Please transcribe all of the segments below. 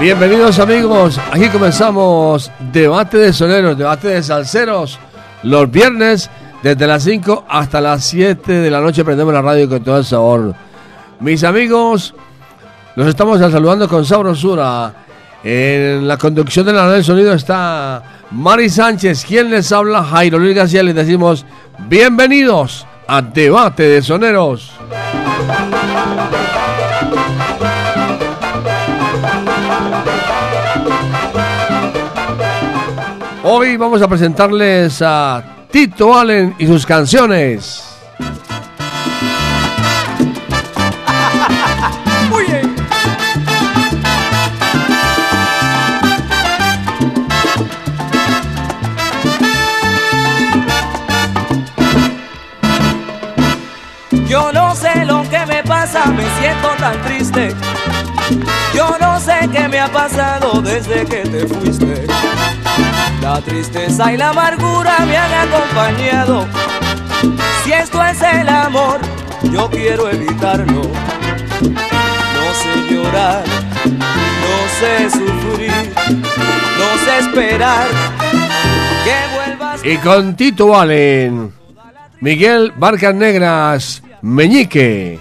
Bienvenidos amigos, aquí comenzamos debate de soneros, debate de salseros, los viernes desde las 5 hasta las 7 de la noche prendemos la radio con todo el sabor. Mis amigos, los estamos saludando con sabrosura. En la conducción de la red del sonido está Mari Sánchez, quien les habla, Jairo Luis García, les decimos bienvenidos a Debate de Soneros. Hoy vamos a presentarles a Tito Allen y sus canciones. Yo no sé lo que me pasa, me siento tan triste. Yo no sé qué me ha pasado desde que te fuiste. La tristeza y la amargura me han acompañado. Si esto es el amor, yo quiero evitarlo. No sé llorar, no sé sufrir, no sé esperar que vuelvas. Y con Tito Allen, Miguel Barcas Negras, Meñique.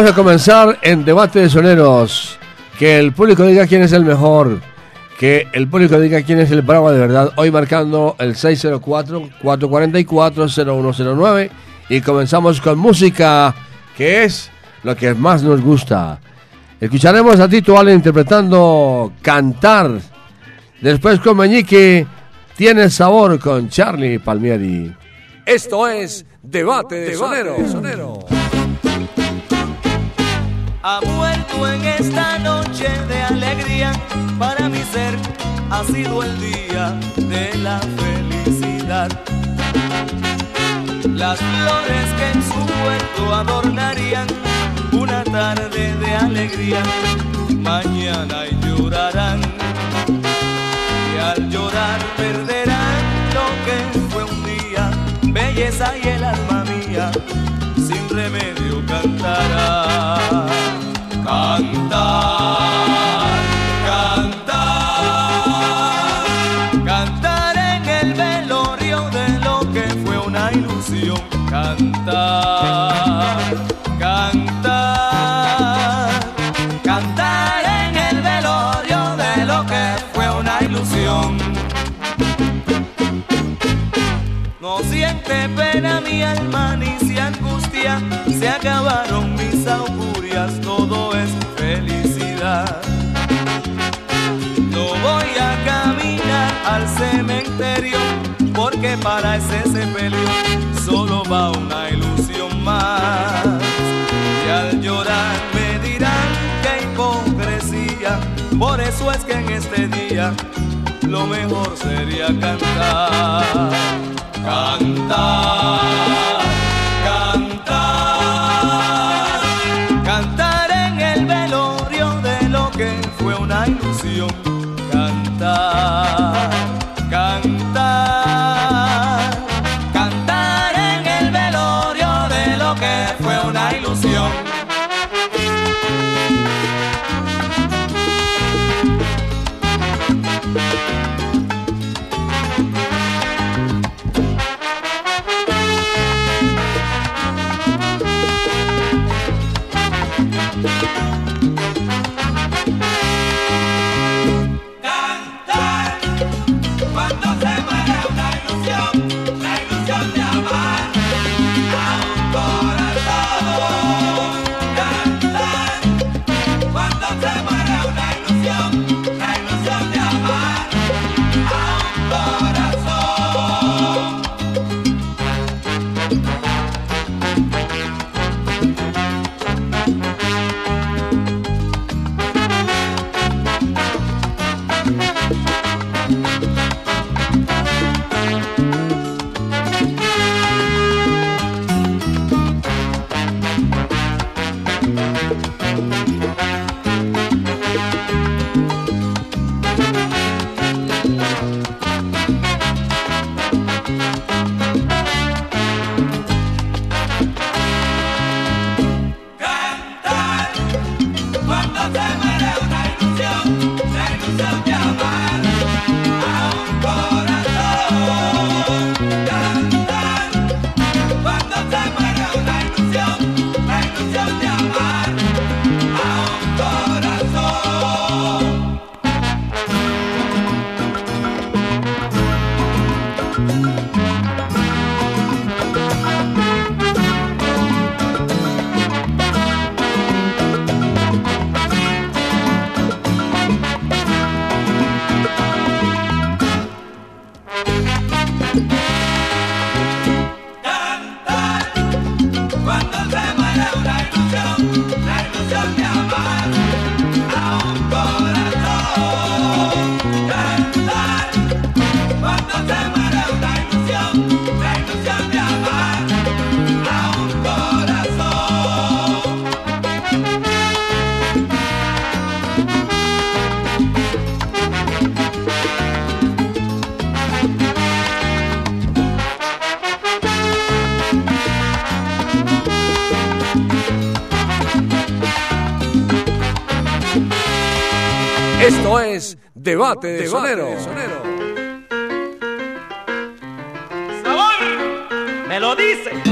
Vamos a comenzar en debate de soneros. Que el público diga quién es el mejor. Que el público diga quién es el bravo de verdad. Hoy marcando el 604-444-0109. Y comenzamos con música, que es lo que más nos gusta. Escucharemos a Tito Allen interpretando Cantar. Después con Meñique, Tiene sabor con Charlie Palmieri. Esto es Debate de Soneros. Ha vuelto en esta noche de alegría. Para mi ser ha sido el día de la felicidad. Las flores que en su huerto adornarían una tarde de alegría, mañana llorarán. Y al llorar perderán lo que fue un día, belleza y el alma mía sin remedio cantará. Cantar, cantar, cantar en el velorio de lo que fue una ilusión. Cantar, cantar, cantar en el velorio de lo que fue una ilusión. No siente pena mi alma ni se angustia, se acabaron porque para ese sepelio solo va una ilusión más. Y al llorar me dirán que hipocresía, por eso es que en este día lo mejor sería cantar. Cantar, Debate de Sonero. ¡Sabor! Me lo dice.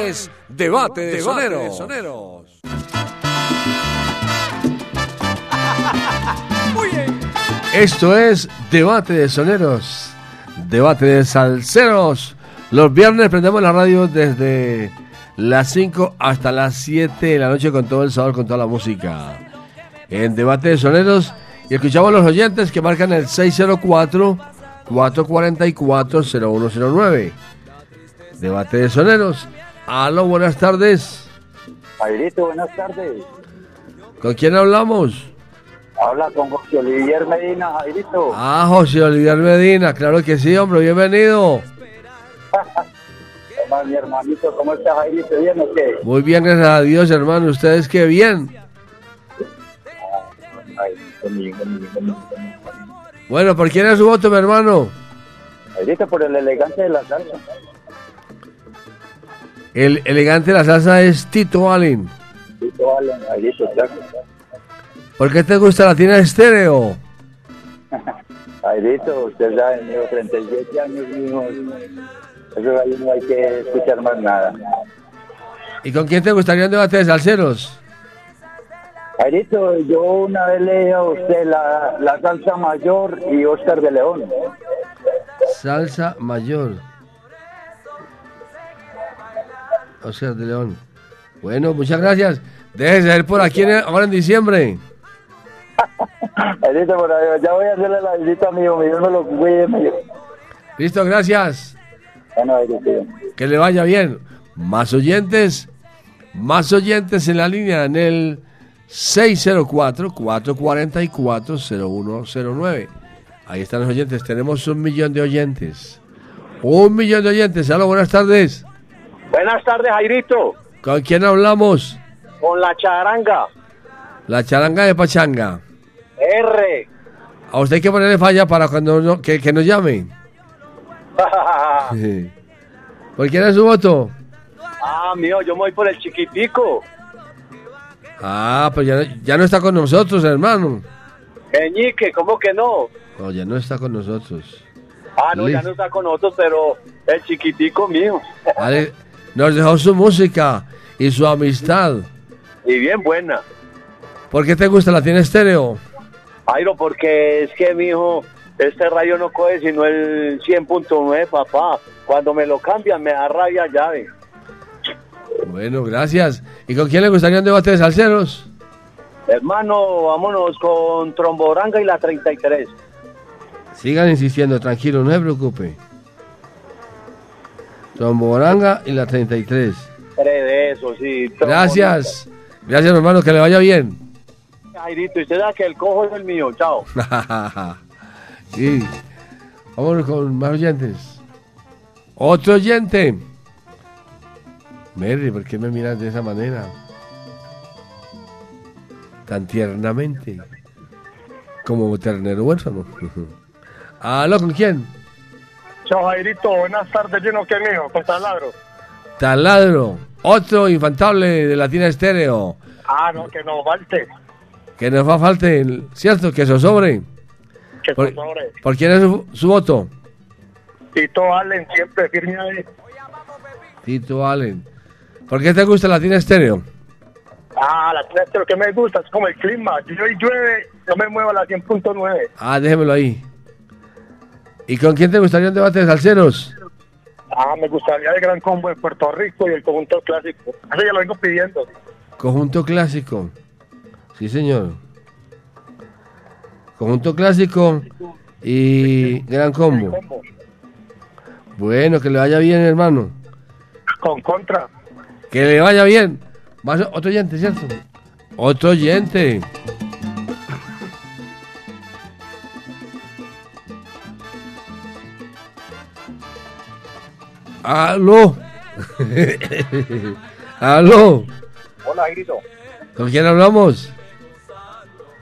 Es Debate de, Soneros. Esto es Debate de Soneros. Debate de Salceros. Los viernes prendemos la radio desde las 5 hasta las 7 de la noche con todo el sabor, con toda la música. En Debate de Soneros. Y escuchamos a los oyentes que marcan el 604 444 0109. Debate de soneros. Aló, buenas tardes. Jairito, buenas tardes. ¿Con quién hablamos? Habla con José Olivier Medina, Jairito. Ah, José Olivier Medina, claro que sí, hombre, bienvenido. mi hermanito, ¿cómo está Jairito? ¿Bien o qué? Muy bien, gracias a Dios, hermano. ¿Ustedes qué bien? Bueno, ¿por quién es su voto, mi hermano? Jairito, por el elegante de la salsa. El elegante de la salsa es Tito Allen. Tito Allen, Jairito, ¿Por qué te gusta la tienda estéreo? Jairito, usted sabe, tengo 37 años, mismo. Eso ahí no hay que escuchar más nada. ¿Y con quién te gustaría un debate de salseros? Jairito, yo una vez leí a usted la, la salsa mayor y Oscar de León. Salsa mayor. Oscar de León. Bueno, muchas gracias. Déjese ir por aquí ahora en diciembre. Ya voy a hacerle la visita a mi hijo, me lo cuide. Listo, gracias. Bueno. Que le vaya bien. Más oyentes, más oyentes en la línea en el 604-444-0109. Ahí están los oyentes. Tenemos un millón de oyentes. Un millón de oyentes. Hola, buenas tardes. Buenas tardes, Jairito. ¿Con quién hablamos? Con la charanga. La charanga de Pachanga. R. A usted hay que ponerle falla para cuando que, que nos llame. ¿Por quién es su voto? Ah, mío, yo me voy por el chiquitico. Ah, pues ya, ya no está con nosotros, hermano. Eñique, ¿cómo que no? No, ya no está con nosotros. Ah, no, ya no está con nosotros, pero el chiquitico mío. Vale, nos dejó su música y su amistad. Y bien buena. ¿Por qué te gusta la tiene estéreo? Airo, porque es que, mi hijo, este rayo no coge sino el 100.9, papá. Cuando me lo cambian, me da rabia llave. Bueno, gracias. ¿Y con quién le gustaría un debate de salseros? Hermano, vámonos con Tromboranga y la 33. Sigan insistiendo, tranquilo, no se preocupe. Tromboranga y la 33. Tres de eso, sí. Gracias. Gracias, hermano, que le vaya bien. Jairito, y usted da que el cojo es el mío, chao. sí. Vámonos con más oyentes. Otro oyente. Mary, ¿por qué me miras de esa manera? Tan tiernamente. Como ternero huérfano. ¿Aló, con quién? Chao, Jairito. Buenas tardes, lleno que mío, con Taladro. Taladro. Otro infantable de Latina Estéreo. Ah, no, que nos falte. Que nos va a falte, ¿cierto? Que eso sobre. Que por, sobre. ¿Por quién es su, su voto? Tito Allen, siempre firme ahí. Tito Allen. ¿Por qué te gusta Latina Estéreo? Ah, la Latina Estéreo que me gusta, es como el clima. Si hoy llueve, yo me muevo a la 100.9. Ah, déjemelo ahí. ¿Y con quién te gustaría un debate de salseros? Ah, me gustaría el Gran Combo de Puerto Rico y el Conjunto Clásico. Eso ya lo vengo pidiendo. Conjunto Clásico. Sí, señor. Conjunto Clásico y Gran Combo. Bueno, que le vaya bien, hermano. Con contra. Que le vaya bien. Más otro oyente, ¿cierto? Otro oyente. Aló. Aló. Hola, Grito. ¿Con quién hablamos?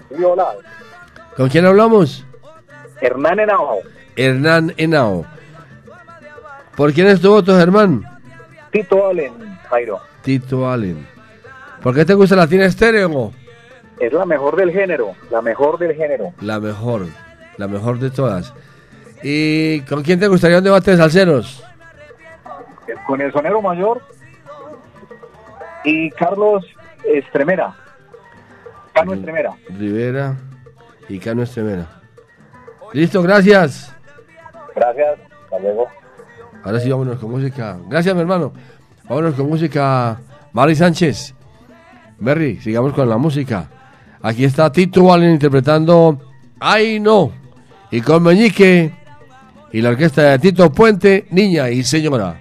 Sí, hola. ¿Con quién hablamos? Hernán Henao. Hernán Henao. ¿Por quién es tu voto, Germán? Tito Allen, Jairo. Tito Allen. ¿Por qué te gusta la tiene estéreo? Es la mejor del género, la mejor del género. La mejor, la mejor de todas. ¿Y con quién te gustaría un debate de salseros? Con el sonero mayor. y Carlos Estremera. Cano Estremera. Rivera y Cano Estremera. Listo, gracias. Gracias. Hasta luego. Ahora sí, vámonos con música. Gracias, mi hermano. Vámonos con música. Mari Sánchez. Berry, sigamos con la música. Aquí está Tito Allen interpretando Ay no. Y con Meñique y la orquesta de Tito Puente, Niña y Señora.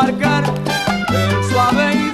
Marcar el suave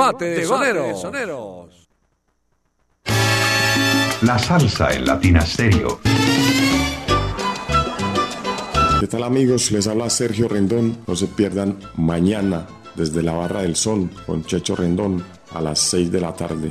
Debate de, Soneros. La salsa en Latina Stereo. ¿Qué tal amigos? Les habla Sergio Rendón. No se pierdan mañana desde la Barra del Sol con Checho Rendón a las 6 de la tarde.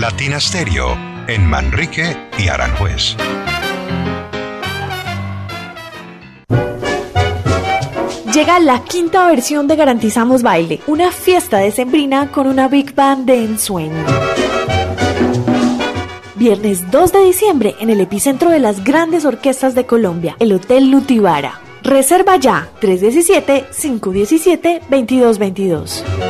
Latina Stereo en Manrique y Aranjuez. Llega la quinta versión de Garantizamos Baile, una fiesta decembrina con una big band de ensueño. Viernes 2 de diciembre en el epicentro de las grandes orquestas de Colombia, el Hotel Lutibara. Reserva ya 317-517-2222.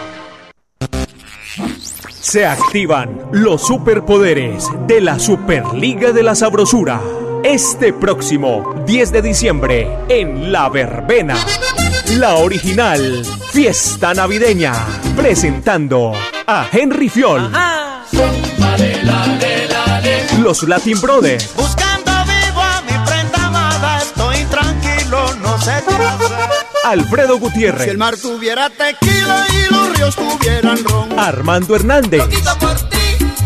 Se activan los superpoderes de la Superliga de la Sabrosura. Este próximo 10 de diciembre en La Verbena. La original Fiesta Navideña. Presentando a Henry Fiol. Los Latin Brothers. Alfredo Gutiérrez. Si el mar tuviera tequila y los ríos tuvieran ron. Armando Hernández. por ti,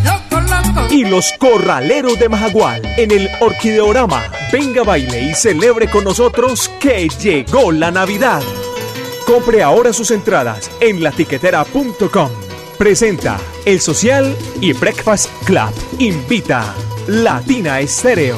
yo con loco. Y los Corraleros de Majagual en el Orquideorama. Venga, baile y celebre con nosotros que llegó la Navidad. Compre ahora sus entradas en latiquetera.com. Presenta El Social y Breakfast Club. Invita Latina Estéreo.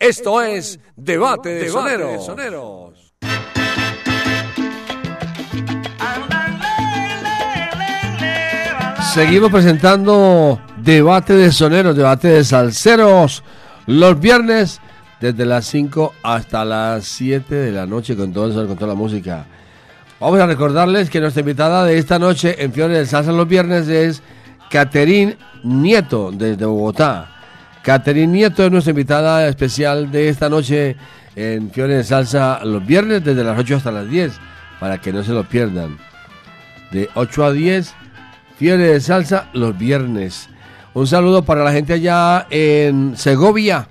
Esto es Debate de Soneros. Seguimos presentando debate de soneros, debate de salseros, los viernes desde las 5 hasta las 7 de la noche con todo eso, con toda la música. Vamos a recordarles que nuestra invitada de esta noche en Fiore del Salsa los viernes es Caterín Nieto desde Bogotá. Caterín Nieto es nuestra invitada especial de esta noche en Fiore de Salsa los viernes desde las 8 hasta las 10 para que no se lo pierdan. De 8 a 10, Fiore de Salsa los viernes. Un saludo para la gente allá en Segovia.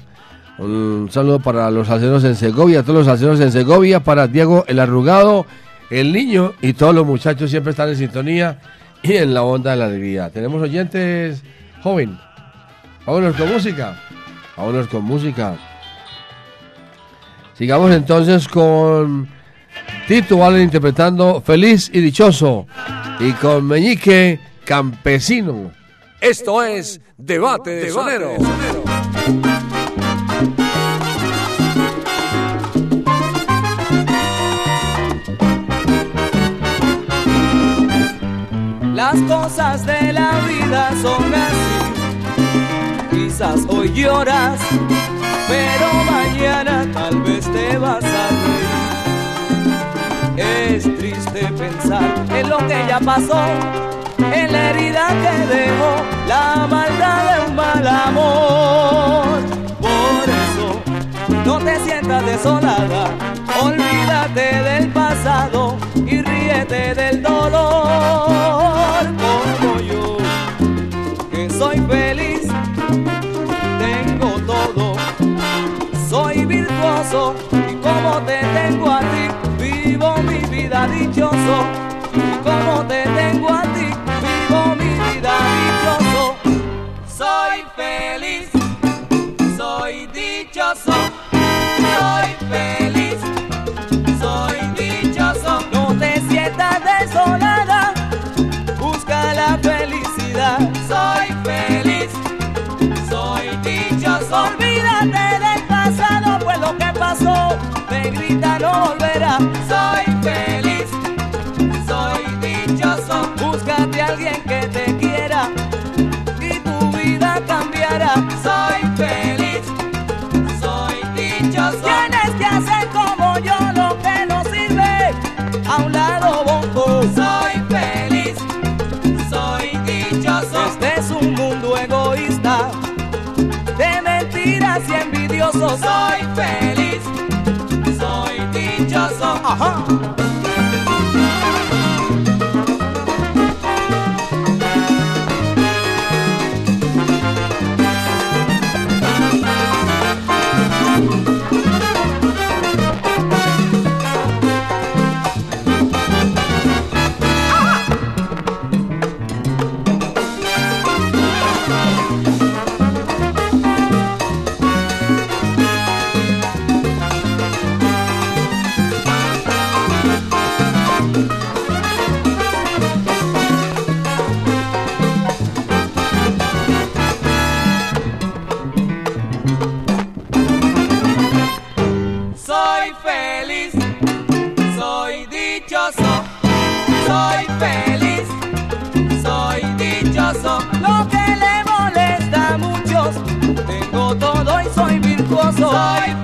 Un saludo para los salseros en Segovia, todos los salseros en Segovia, para Diego el Arrugado, el niño y todos los muchachos siempre están en sintonía y en la onda de la alegría. Tenemos oyentes joven. Vámonos con música. Vámonos con música. Sigamos entonces con Tito Allen interpretando Feliz y Dichoso y con Meñique Campesino. Esto es Debate de Sonero. Las cosas de la vida son así. Hoy lloras, pero mañana tal vez te vas a reír. Es triste pensar en lo que ya pasó, en la herida que dejó la maldad de un mal amor. Por eso no te sientas desolada, olvídate del pasado y ríete del dolor. Y como te tengo a ti, vivo mi vida dichoso. Y como te tengo a ti, vivo mi vida dichoso. Soy feliz, soy dichoso, soy feliz, soy dichoso. No te sientas desolada, busca la felicidad. Soy feliz, soy dichoso. Olvídate del pasado, te grita no volverá. Soy feliz, soy dichoso. Búscate a alguien que te quiera y tu vida cambiará. Soy feliz, soy dichoso. Tienes que hacer como yo lo que no sirve. A un lado bongo. Soy feliz, soy dichoso. Este es un mundo egoísta de mentiras y envidiosos. Soy feliz, dichoso.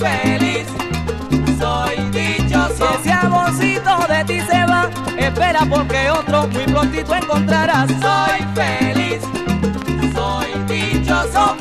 Feliz, soy dichoso. Ese amorcito de ti se va, espera porque otro muy prontito encontrarás. Soy feliz, soy dichoso.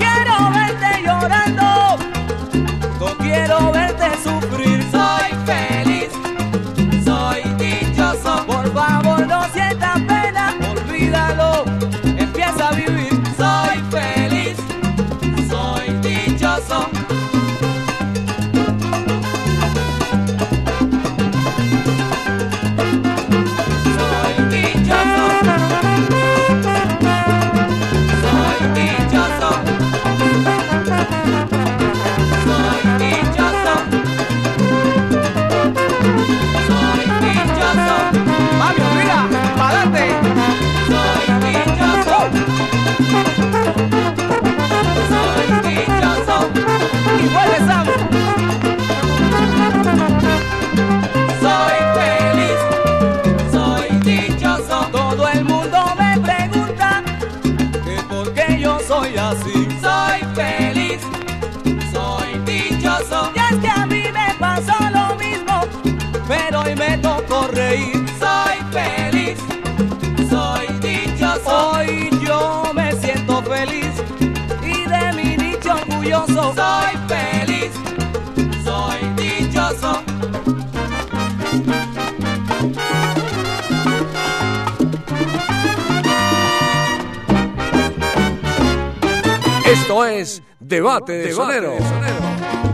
Debate de, Debate sonero. de sonero.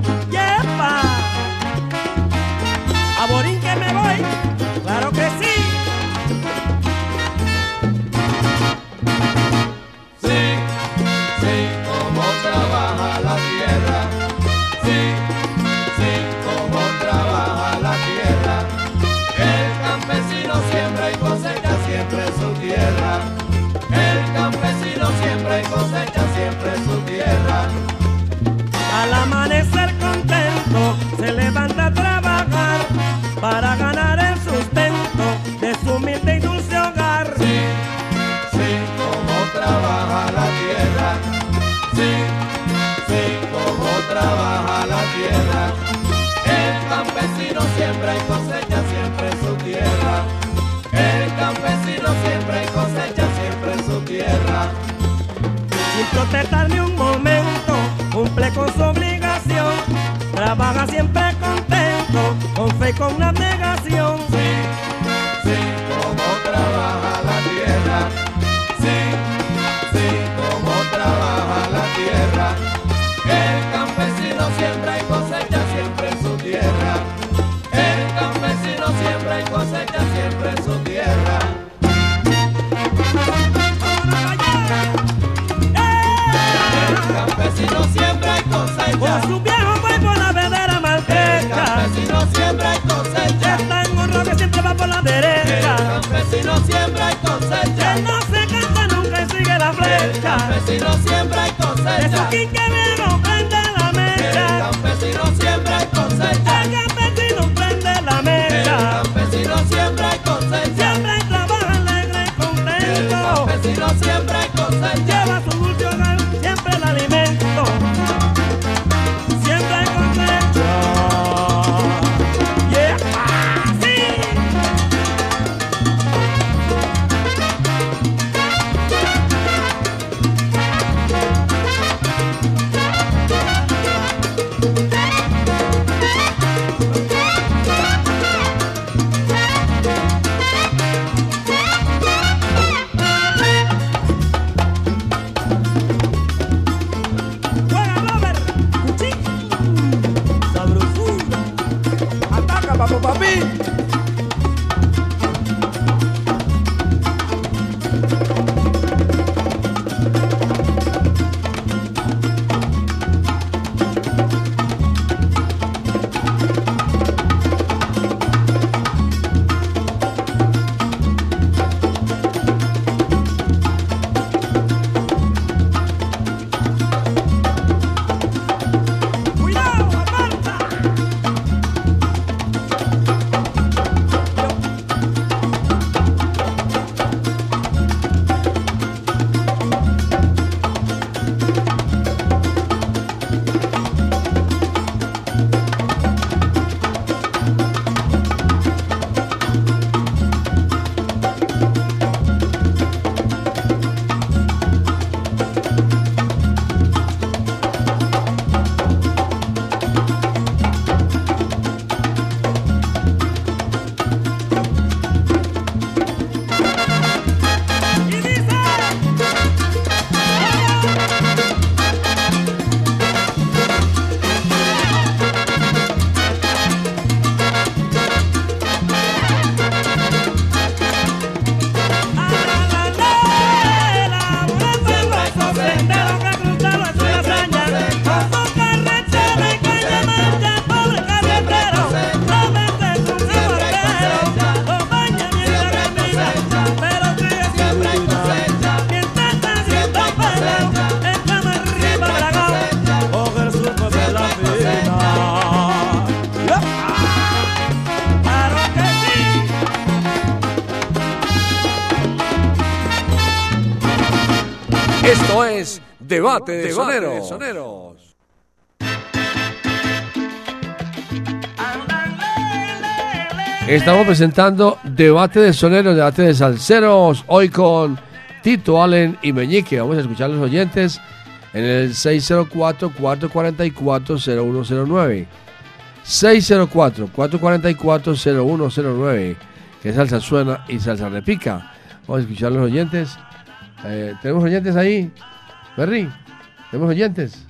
de, soneros. Estamos presentando Debate de Soneros, Debate de Salceros, hoy con Tito Allen y Meñique. Vamos a escuchar los oyentes en el 604-444-0109. 604-444-0109, que salsa suena y salsa repica. Vamos a escuchar a los oyentes. Eh, ¿Tenemos oyentes ahí? Berry. ¿Tenemos oyentes?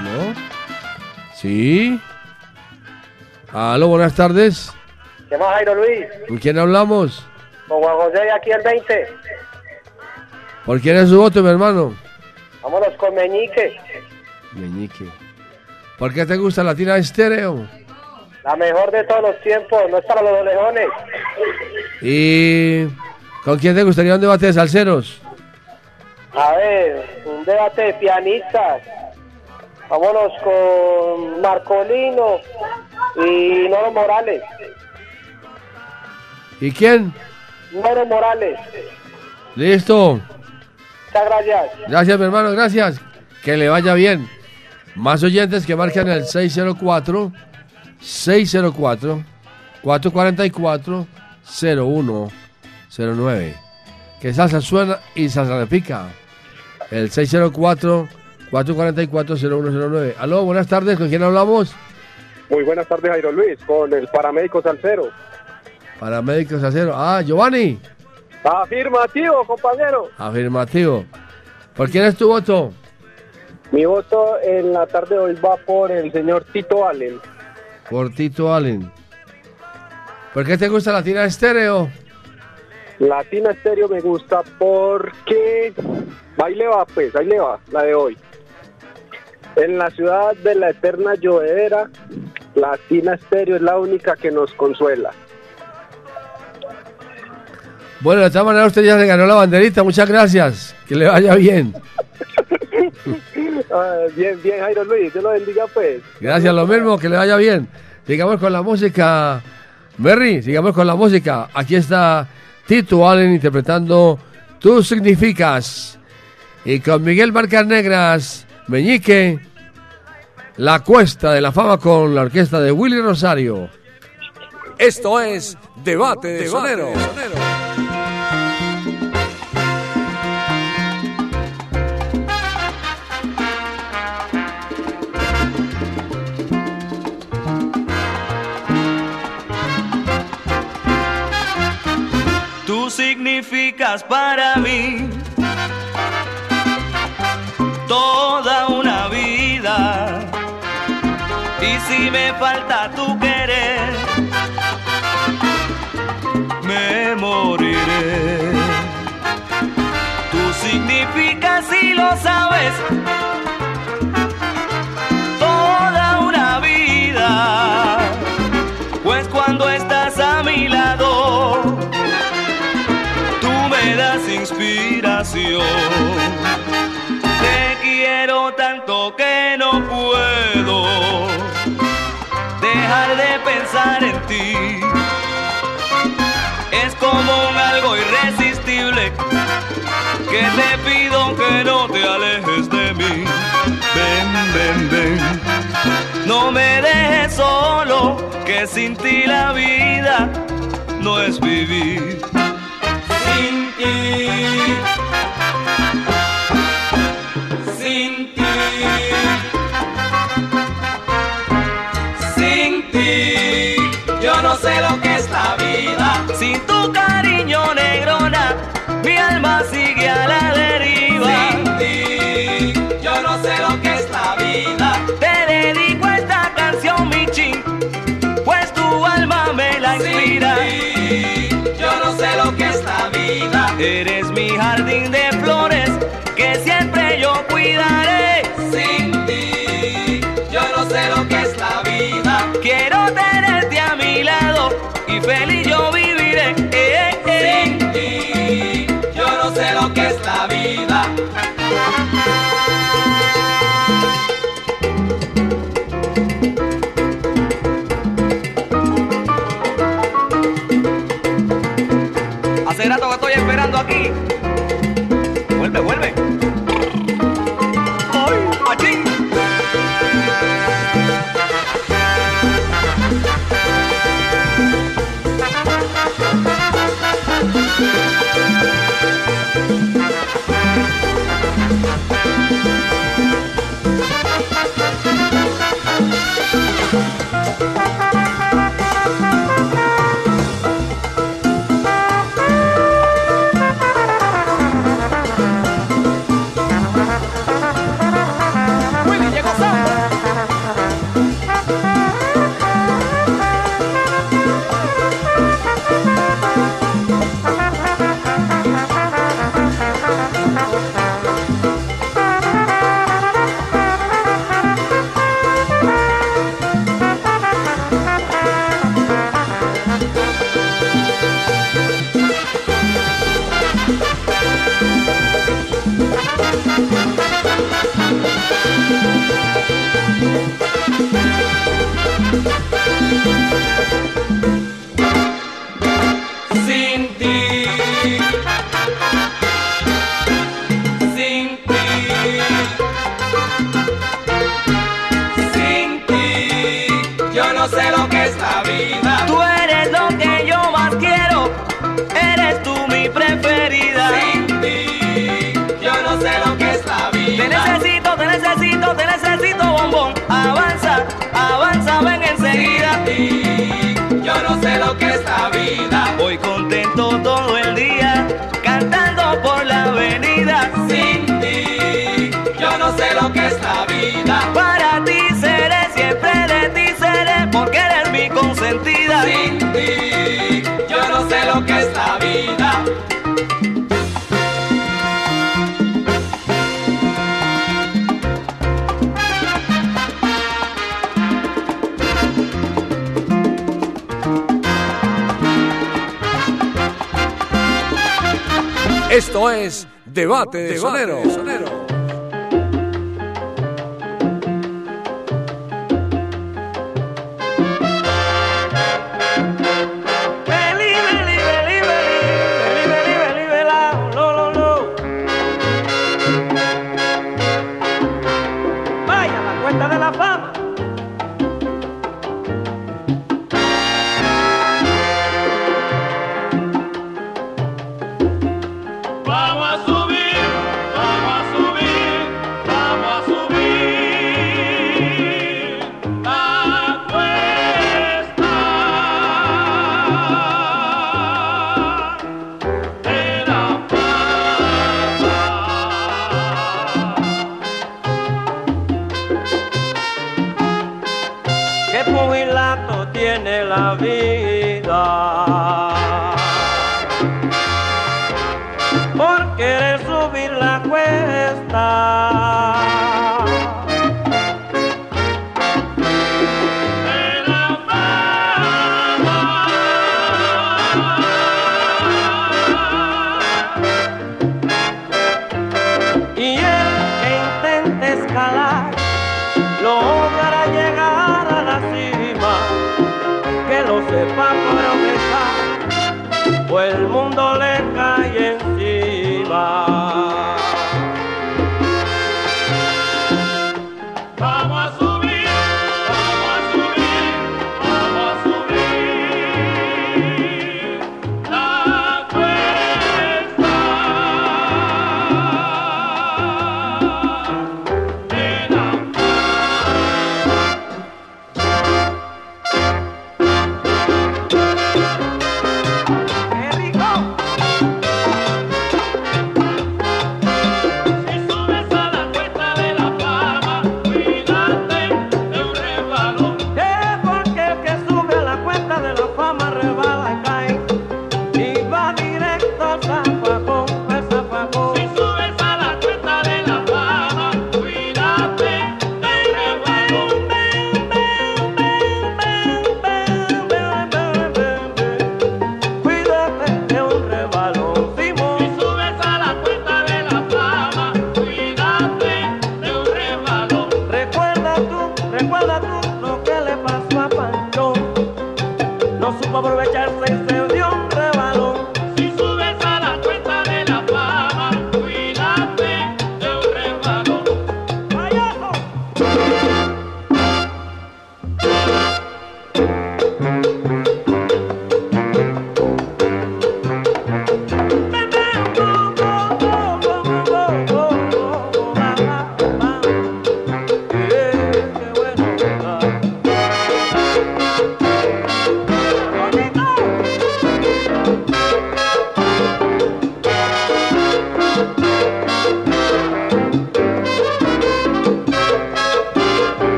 ¿No? ¿Sí? Aló, buenas tardes. ¿Qué más, Jairo Luis? ¿Con quién hablamos? Con Juan José de aquí el 20. ¿Por quién es su voto, mi hermano? Vámonos con Meñique. Meñique. ¿Por qué te gusta Latina Estéreo? La mejor de todos los tiempos, no es para los leones. ¿Y con quién te gustaría un debate de salseros? A ver, un debate de pianistas. Vámonos con Marcolino y Noro Morales. ¿Y quién? Noro Morales. Listo. Muchas gracias. Gracias, mi hermano, gracias. Que le vaya bien. Más oyentes que marcan el 604 604 444 0109. Que salsa suena y salsa repica. El 604 444 0109. Aló, buenas tardes, ¿con quién hablamos? Muy buenas tardes, Jairo Luis, con el paramédico Salcero. Paramédico Salcero. Ah, Giovanni. Afirmativo, compañero. Afirmativo. ¿Por quién es tu voto? Mi voto en la tarde de hoy va por el señor Tito Allen. Por Tito Allen. ¿Por qué te gusta Latina Estéreo? Latina Estéreo me gusta porque... Ahí le va, pues, ahí le va, la de hoy. En la ciudad de la eterna llovedera, Latina Estéreo es la única que nos consuela. Bueno, de todas maneras usted ya se ganó la banderita, muchas gracias. Que le vaya bien. Ah, bien, bien, Jairo Luis, Dios lo bendiga, pues. Gracias, lo mismo, que le vaya bien. Sigamos con la música. Berry, sigamos con la música. Aquí está Tito Allen interpretando Tú Significas. Y con Miguel Barcas Negras, Meñique, La Cuesta de la Fama con la orquesta de Willy Rosario. Esto es Debate de Sonero. Tú significas para mí toda una vida. Y si me falta tu querer, me moriré. Tú significas y lo sabes Te quiero tanto que no puedo dejar de pensar en ti. Es como un algo irresistible que te pido que no te alejes de mí. Ven, ven, ven. No me dejes solo, que sin ti la vida no es vivir. Sin ti. Sin ti. Sin ti. Yo no sé lo Eres mi jardín de flores que siempre yo cuidaré. Sin ti, yo no sé lo que es la vida. Quiero tenerte a mi lado y feliz yo viviré. Eh, eh. Sin ti, yo no sé lo que es la vida. Hace rato que estoy esperando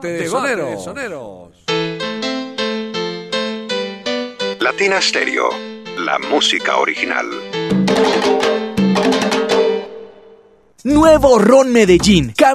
Debate de Soneros. Latina Stereo, la música original. Nuevo Ron Medellín.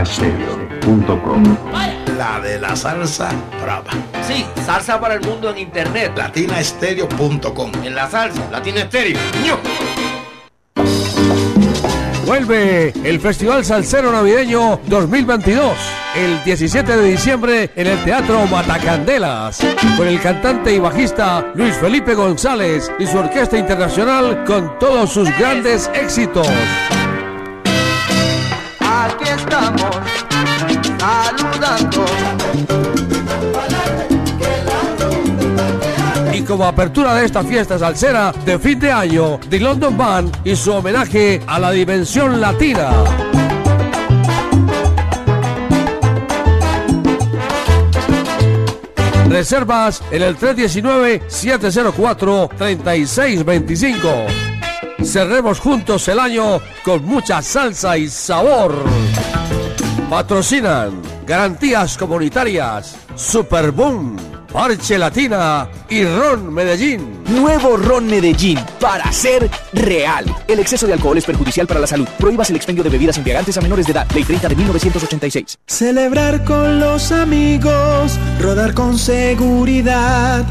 latinastereo.com La de la salsa brava. Sí, salsa para el mundo en internet. Latinastereo.com En la salsa, Latina Estéreo. Vuelve el Festival Salsero Navideño 2022. El 17 de diciembre en el Teatro Matacandelas. Con el cantante y bajista Luis Felipe González y su orquesta internacional con todos sus grandes éxitos. Como apertura de esta fiesta salsera de fin de año, The London Band y su homenaje a la dimensión latina. Reservas en el 319-704-3625. Cerremos juntos el año con mucha salsa y sabor. Patrocinan Garantías Comunitarias, Superboom, Parche Latina y Ron Medellín. Nuevo Ron Medellín para ser real. El exceso de alcohol es perjudicial para la salud. Prohíbas el expendio de bebidas embriagantes a menores de edad. Ley 30 de 1986. Celebrar con los amigos, rodar con seguridad,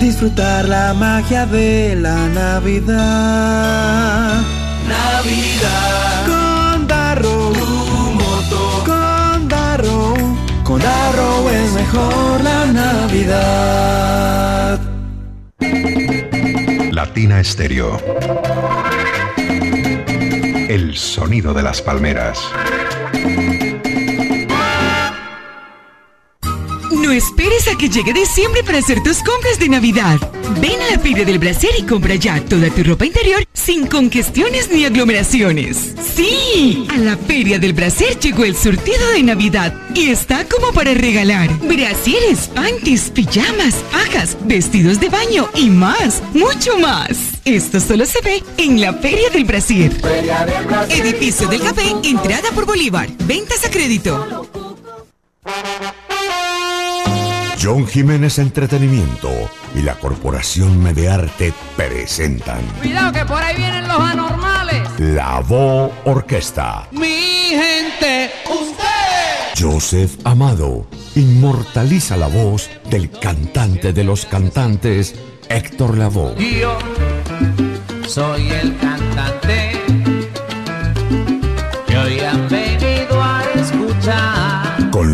disfrutar la magia de la Navidad. Navidad. Con Darrow, Tu moto. con Darrow, con Darrow es mejor Navidad. Latina Estéreo. El sonido de las palmeras. No esperes a que llegue diciembre para hacer tus compras de Navidad. Ven a la Feria del Bracer y compra ya toda tu ropa interior sin congestiones ni aglomeraciones. Sí, a la Feria del Bracer llegó el surtido de Navidad y está como para regalar. Brasieres, panties, pijamas, fajas, vestidos de baño y más, mucho más. Esto solo se ve en la Feria del Brasil. Edificio del Café, entrada por Bolívar. Ventas a crédito. John Jiménez Entretenimiento y la Corporación Medearte presentan Cuidado que por ahí vienen los anormales. La Vo Orquesta. Mi gente, usted. Joseph Amado inmortaliza la voz del cantante de los cantantes, Héctor Lavoe. Yo soy el cantante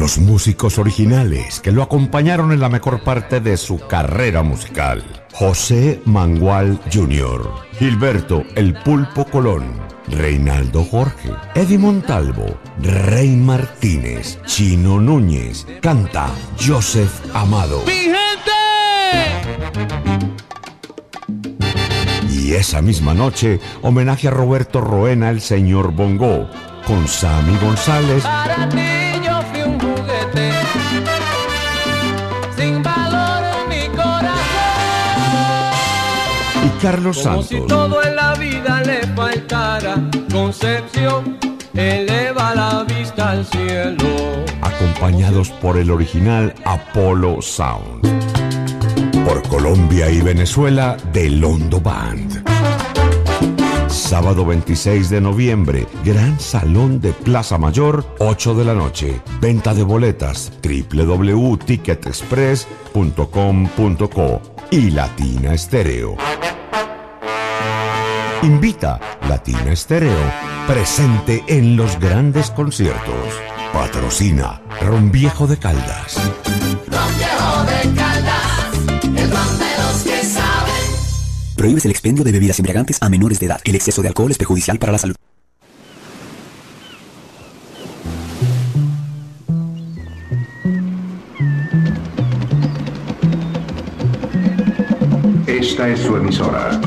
los músicos originales que lo acompañaron en la mejor parte de su carrera musical. José Mangual Jr., Gilberto El Pulpo Colón, Reinaldo Jorge, Eddie Montalvo, Rey Martínez, Chino Núñez, canta Joseph Amado. ¡Mi gente! Y esa misma noche, homenaje a Roberto Roena, el señor Bongo, con Sammy González, Para ti Carlos Como si Santos. todo en la vida le faltara, Concepción eleva la vista al cielo. acompañados por el original Apollo Sound. Por Colombia y Venezuela, The Londo Band. Sábado 26 de noviembre, Gran Salón de Plaza Mayor, 8 de la noche. Venta de boletas, www.ticketexpress.com.co y Latina Estéreo. Invita Latina Estéreo, presente en los grandes conciertos. Patrocina Ron Viejo de Caldas. Ron Viejo de Caldas, el ron de los que saben. Prohíbes el expendio de bebidas embriagantes a menores de edad. El exceso de alcohol es perjudicial para la salud. Esta es su emisora.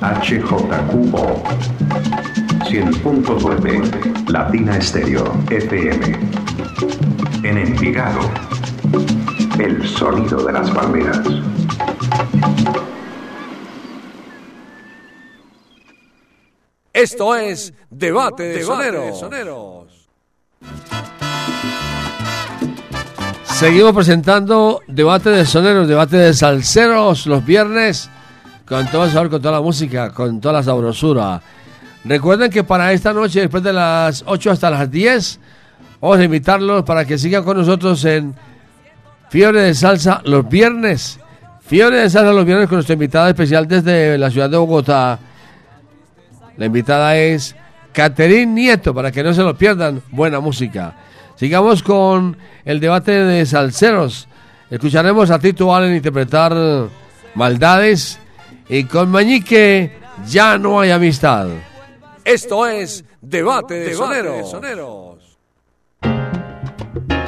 HJQO 100.9 Latina Estéreo FM. En Envigado. El sonido de las palmeras. Esto es Debate de Soneros. Seguimos presentando debate de soneros, debate de salseros los viernes con todo el sabor, con toda la música, con toda la sabrosura. Recuerden que para esta noche, después de las 8 hasta las 10, vamos a invitarlos para que sigan con nosotros en Fiebre de Salsa los viernes. Fiebre de Salsa los viernes con nuestra invitada especial desde la ciudad de Bogotá. La invitada es Caterín Nieto, para que no se lo pierdan. Buena música. Sigamos con el debate de salseros. Escucharemos a Tito Allen interpretar Maldades y con Mañique ya no hay amistad. Esto es Debate de Soneros. ha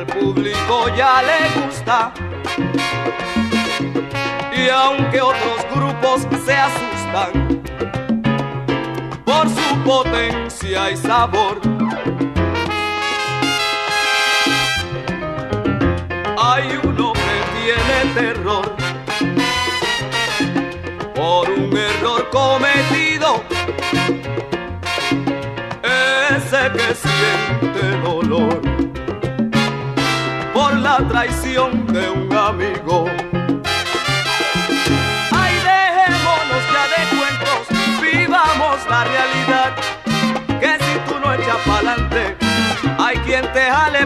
al público ya le gusta. Y aunque otros grupos se asustan por su potencia y sabor, hay uno que tiene terror por un error cometido ese que siente dolor traición de un amigo. Ay, dejémonos ya de cuentos, vivamos la realidad. Que si tú no echas pa'lante, hay quien te jale.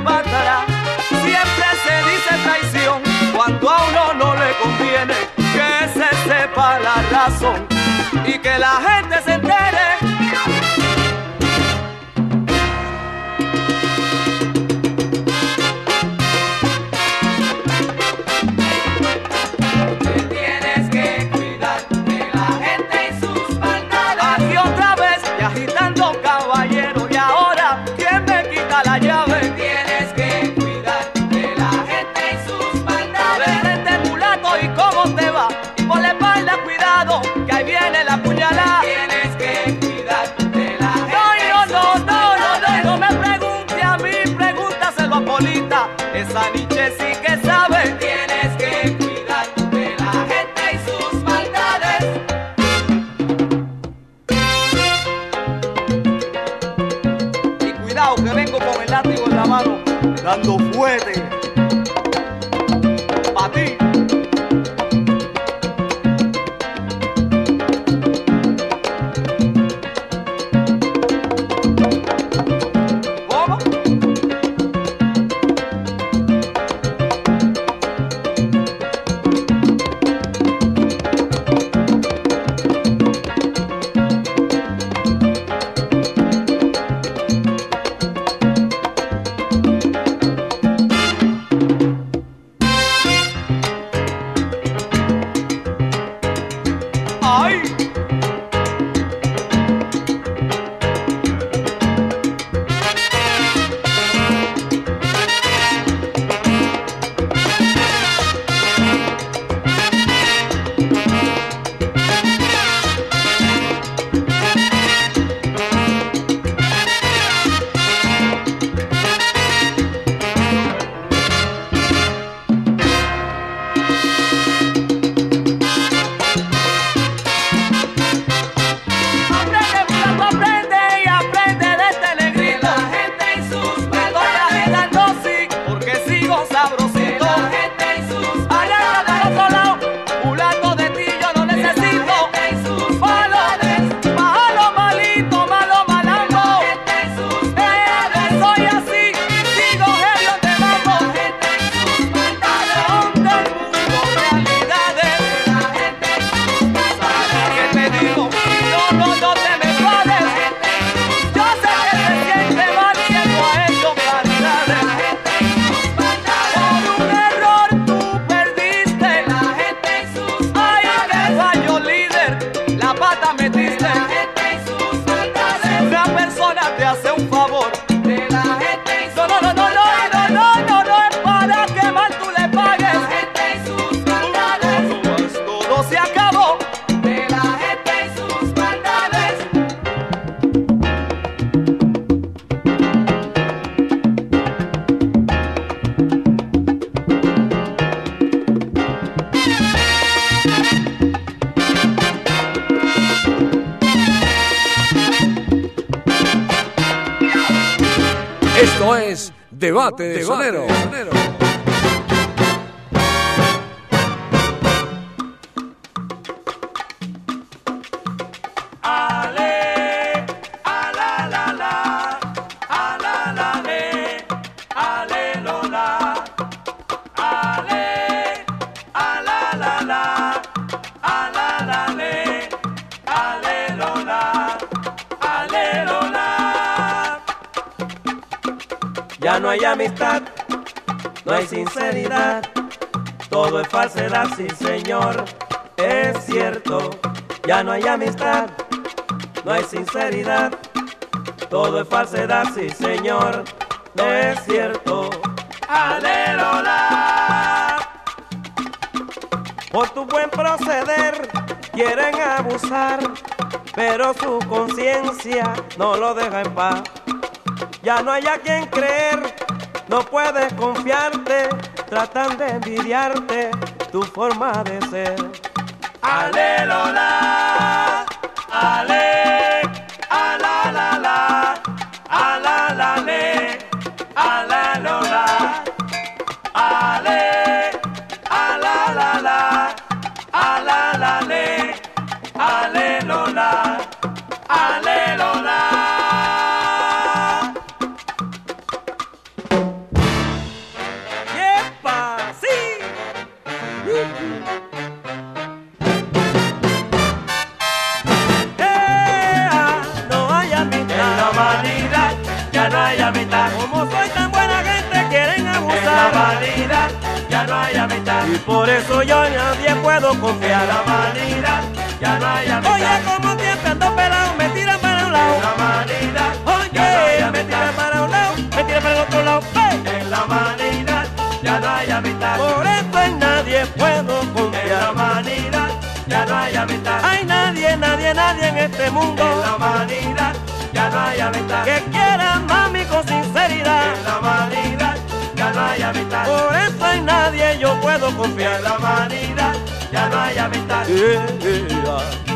Siempre se dice traición cuando a uno no le conviene que se sepa la razón y que la gente se Debate de Sonero. Hay amistad, no hay sinceridad, todo es falsedad, sí señor, es cierto. Ya no hay amistad, no hay sinceridad, todo es falsedad, sí señor, es cierto. Aleluya. Por tu buen proceder quieren abusar, pero su conciencia no lo deja en paz. Ya no hay a quien creer, no puedes confiarte, tratan de envidiarte tu forma de ser. Aleluya, ale, Y por eso yo en nadie puedo confiar. La vanidad ya no hay amistad. Oye, como siempre ando pelado, me tiran para un lado. En la vanidad Oye, me tiran para un lado, me tiran para el otro lado. En la vanidad ya no hay amistad. Por eso en nadie puedo confiar. En la vanidad ya no hay amistad. Hay nadie, nadie, nadie en este mundo. En la vanidad ya no hay amistad. Que quiera mami con sinceridad. No hay amistad. Por eso en nadie yo puedo confiar. En la vanidad ya no hay amistad. Camina,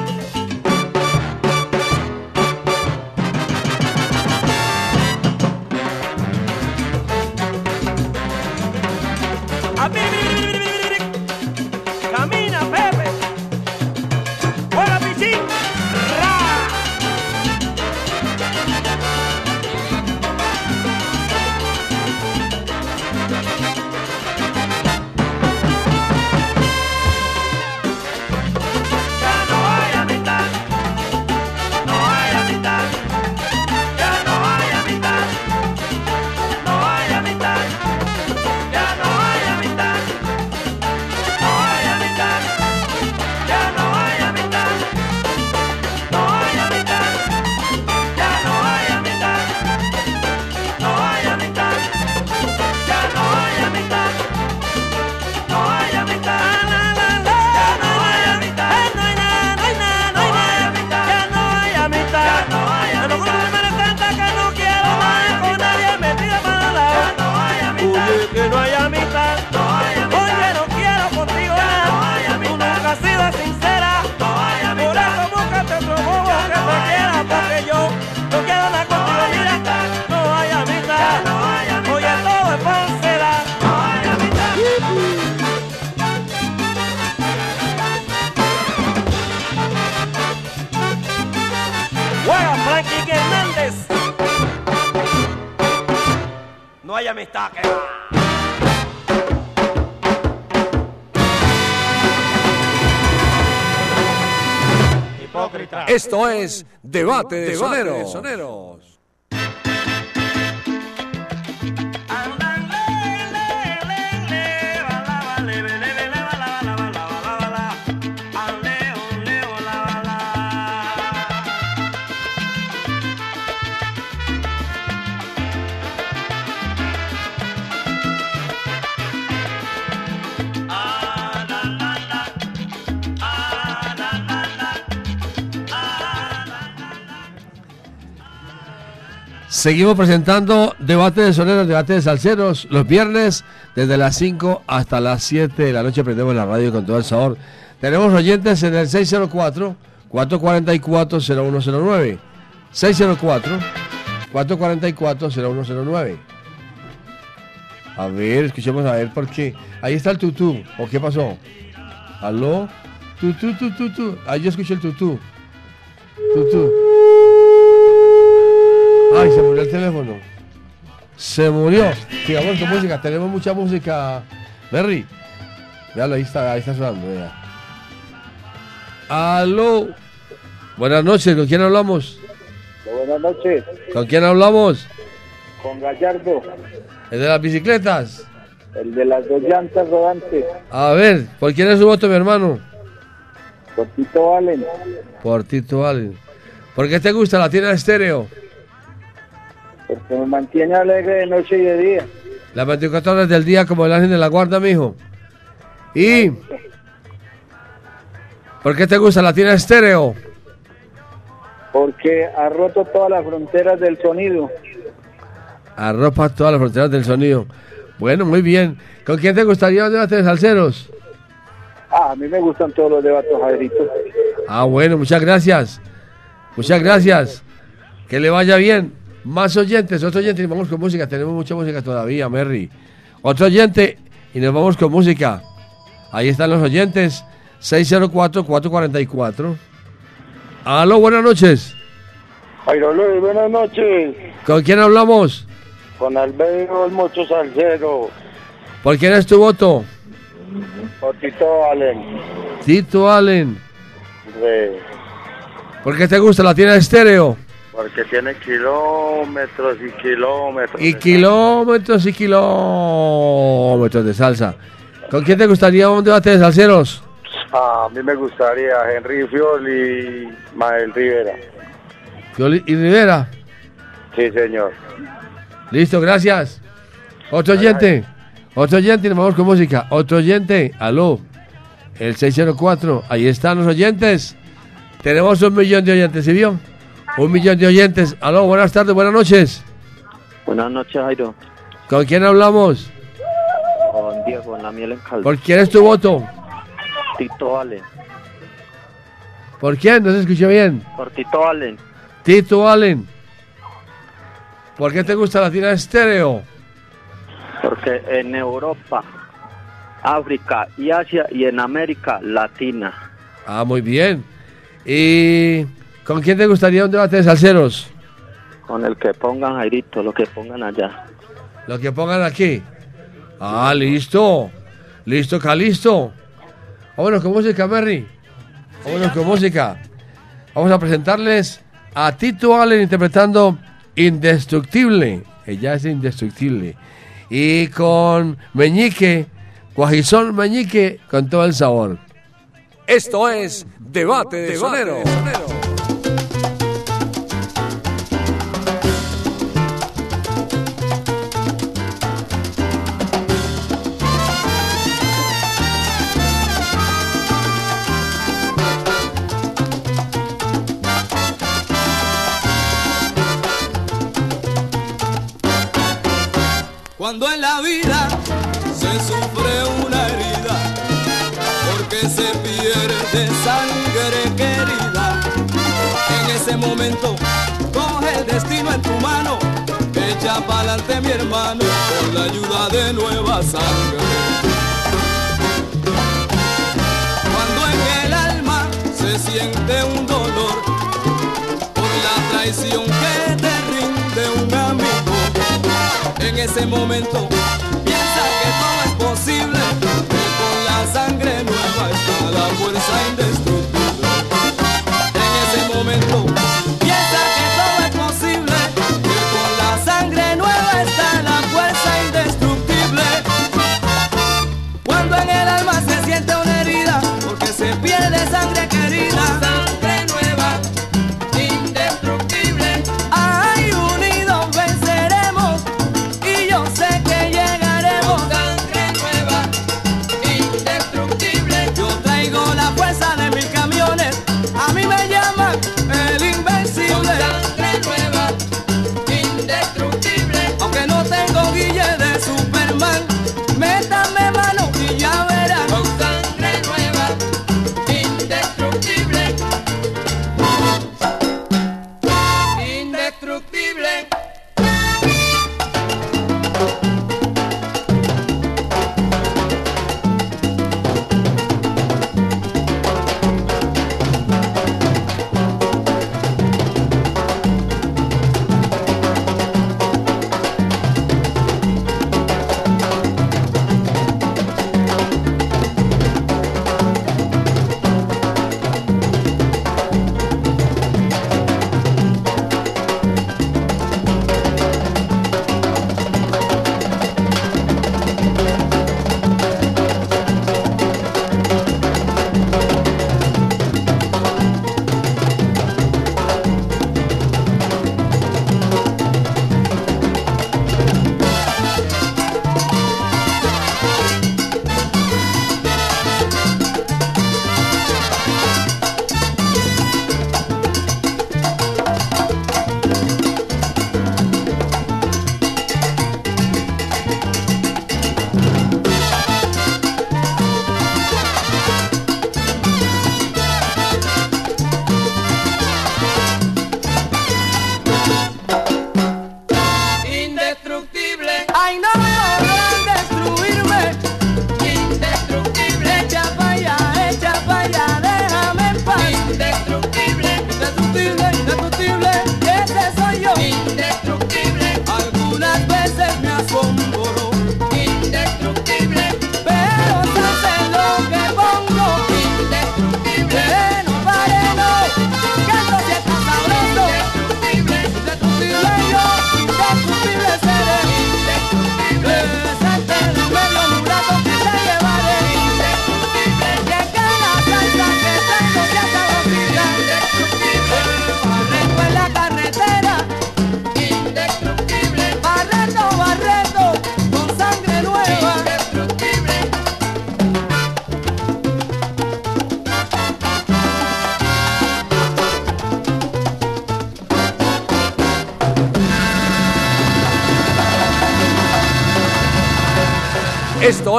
vaya amistad. Esto es Debate de, Debate de soneros. Seguimos presentando debate de soneros, debate de salseros, los viernes desde las 5 hasta las 7 de la noche prendemos la radio con todo el sabor. Tenemos oyentes en el 604-444-0109. 604-444-0109. A ver, escuchemos a ver por qué. Ahí está el tutú. ¿O qué pasó? ¿Aló? Tutú, tutú, tutú. Ahí yo escuché el tutú. Tutú. Ay, se murió el teléfono. Se murió. Sigamos con música. Tenemos mucha música. Berry. Véalo, ahí está, ahí está sonando. vea. Aló. Buenas noches, ¿con quién hablamos? Buenas noches, ¿Con quién hablamos? con Gallardo, ¿El de las bicicletas? el de las dos llantas rodantes, A ver, ¿por quién es su voto, mi hermano? por Tito Allen, Por Tito Allen. ¿Por qué te gusta la tienda estéreo? Porque me mantiene alegre de noche y de día. Las 24 horas del día como el ángel de la guarda, mijo. ¿Y por qué te gusta la tienda estéreo? Porque ha roto todas las fronteras del sonido. Arropa todas las fronteras del sonido. Bueno, muy bien. ¿Con quién te gustaría un debate de salseros? Ah, a mí me gustan todos los debates, Jairito. Ah, bueno, muchas gracias. Muchas gracias. Que le vaya bien. Más oyentes, otro oyente y vamos con música. Tenemos mucha música todavía, Merry. Otro oyente y nos vamos con música. Ahí están los oyentes. 604-444. Aló, buenas noches. Jairo Luis, buenas noches. ¿Con quién hablamos? Con Albedo el Mocho Salcero, ¿Por quién es tu voto? por Tito Allen. Tito Allen. ¿Por qué te gusta la tienda estéreo? Porque tiene kilómetros y kilómetros. Y kilómetros y kilómetros de salsa. ¿Con quién te gustaría un debate de salseros? A mí me gustaría Henry Fioli y Mael Rivera. Fioli y Rivera. Sí, señor. Listo, gracias. Otro oyente. Otro oyente nos vamos con música. Otro oyente. Aló. El 604. Ahí están los oyentes. Tenemos un millón de oyentes, ¿sí vio? Un millón de oyentes. Aló, buenas tardes, buenas noches. Buenas noches, Jairo. ¿Con quién hablamos? Con Diego en la miel en caldo. ¿Por quién es tu voto? Tito Allen. ¿Por quién? No se escuchó bien. Por Tito Allen. Tito Allen. ¿Por qué te gusta la tira estéreo? Porque en Europa, África y Asia y en América Latina. Ah, muy bien. ¿Y con quién te gustaría un debate de salseros? Con el que pongan Jairito, lo que pongan allá. Lo que pongan aquí. Ah, listo. Listo, Calisto. Vámonos con música, Merry. Vámonos con música. Vamos a presentarles a Tito Allen interpretando Indestructible. Ella es indestructible. Y con Meñique, Guajizón Meñique, con todo el sabor. Esto es Debate de Sonero. Cuando momento coge el destino en tu mano, echa pa'lante mi hermano, con la ayuda de nueva sangre. Cuando en el alma se siente un dolor por la traición que te rinde un amigo, en ese momento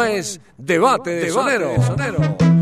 es Debate de Sonero. Ha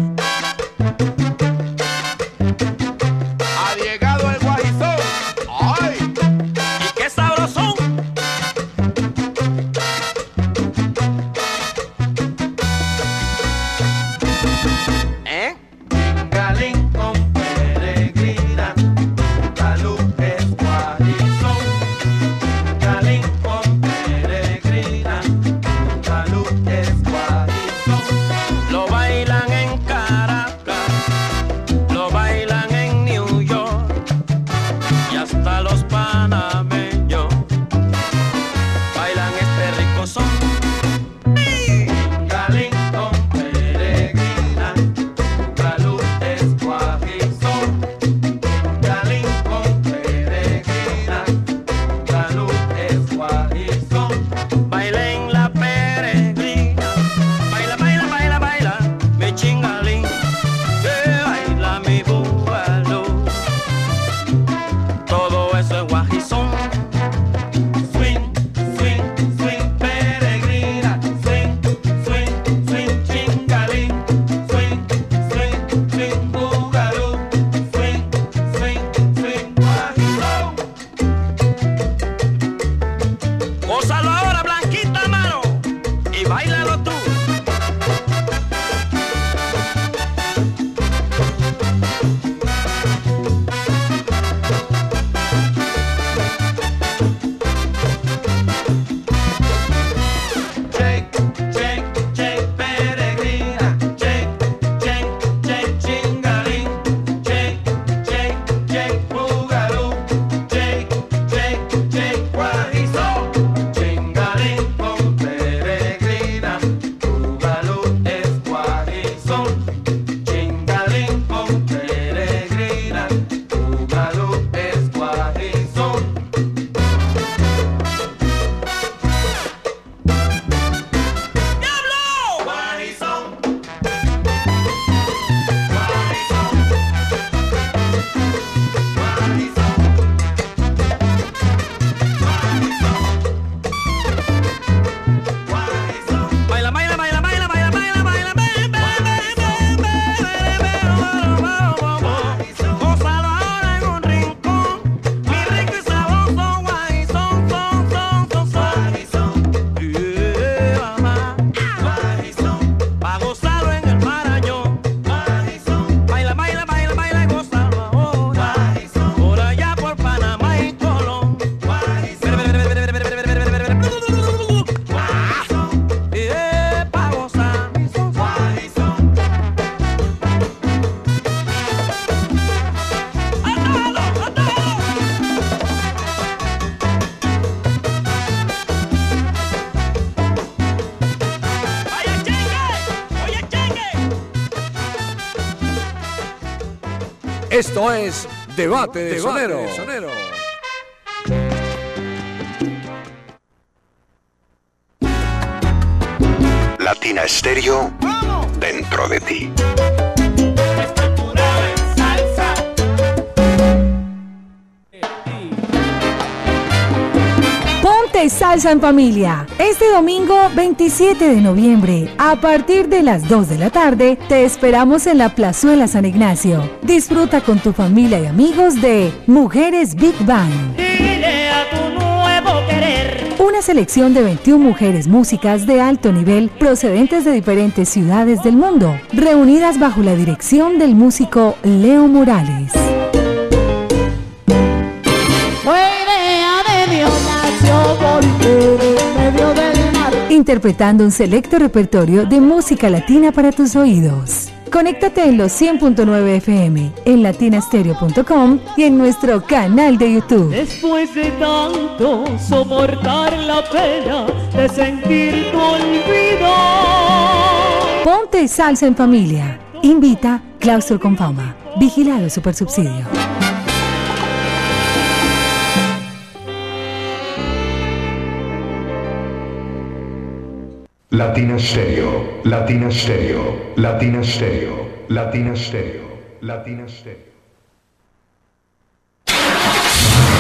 Esto es Debate de Sonero. Latina Estéreo dentro de ti. Salsa en familia. Este domingo 27 de noviembre, a partir de las 2 de la tarde, te esperamos en la Plazuela San Ignacio. Disfruta con tu familia y amigos de Mujeres Big Bang. Dile a tu nuevo querer. Una selección de 21 mujeres músicas de alto nivel procedentes de diferentes ciudades del mundo, reunidas bajo la dirección del músico Leo Morales. Interpretando un selecto repertorio de música latina para tus oídos. Conéctate en los 100.9 FM, en latinastereo.com y en nuestro canal de YouTube. Después de tanto soportar la pena de sentir tu olvido. Ponte salsa en familia. Invita Claustro con Fama. Vigilado Supersubsidio. Latina Stereo, Latina Stereo, Latina Stereo, Latina Stereo, Latina Stereo.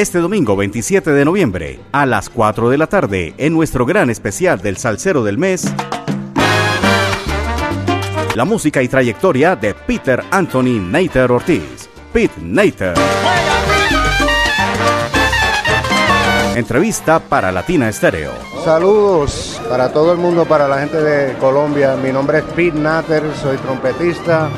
Este domingo 27 de noviembre, a las 4 de la tarde, en nuestro gran especial del Salsero del Mes, la música y trayectoria de Peter Anthony Nater Ortiz. Pete Nater. Entrevista para Latina Estéreo. Saludos para todo el mundo, para la gente de Colombia. Mi nombre es Pete Natter, soy trompetista.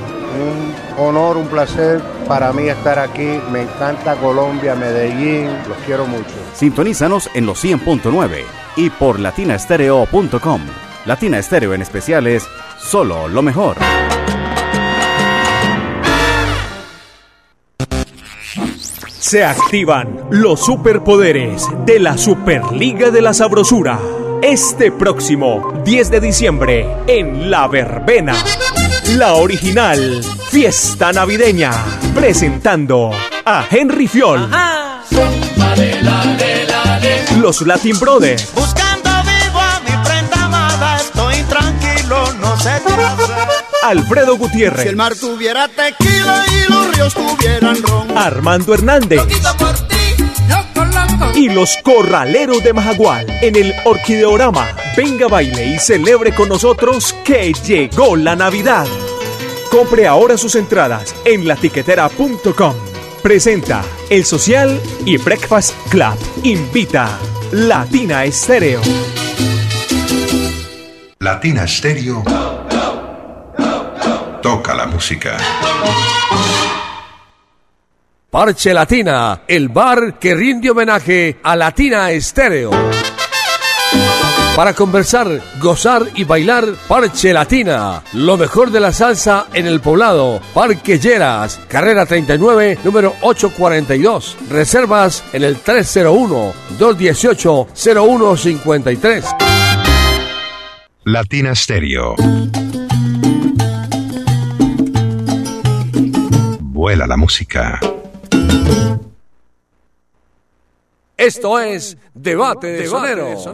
Un honor, un placer para mí estar aquí. Me encanta Colombia, Medellín, los quiero mucho. Sintonízanos en los 100.9 y por latinastereo.com. Latina Estéreo en especial es solo lo mejor. Se activan los superpoderes de la Superliga de la Sabrosura. Este próximo 10 de diciembre en La Verbena. La original Fiesta Navideña. Presentando a Henry Fiol. Los Latin Brothers. Buscando vivo a mi prenda amada, estoy tranquilo, no trata. Alfredo Gutiérrez. Si el mar tuviera tequila y los ríos tuvieran ron. Armando Hernández. por ti. Y los corraleros de Majagual en el Orquideorama. Venga, baile y celebre con nosotros que llegó la Navidad. Compre ahora sus entradas en latiquetera.com. Presenta El Social y Breakfast Club. Invita Latina Estéreo. Latina Stereo. Toca la música. Parche Latina, el bar que rinde homenaje a Latina Estéreo. Para conversar, gozar y bailar Parche Latina, lo mejor de la salsa en el poblado, Parque Lleras, carrera 39, número 842. Reservas en el 301-218-0153. Latina Stereo. Vuela la música. Esto es Debate de Soneros.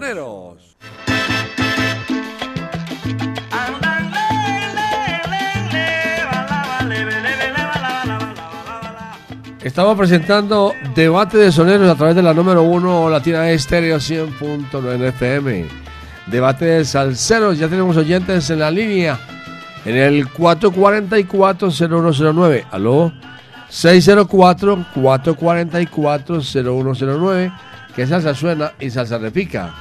Estamos presentando Debate de Soneros a través de la número 1 Latina Estéreo 100.9 FM. Debate de Salceros, ya tenemos oyentes en la línea en el 444-0109. Aló, 604-444-0109. Que salsa suena y salsa repica.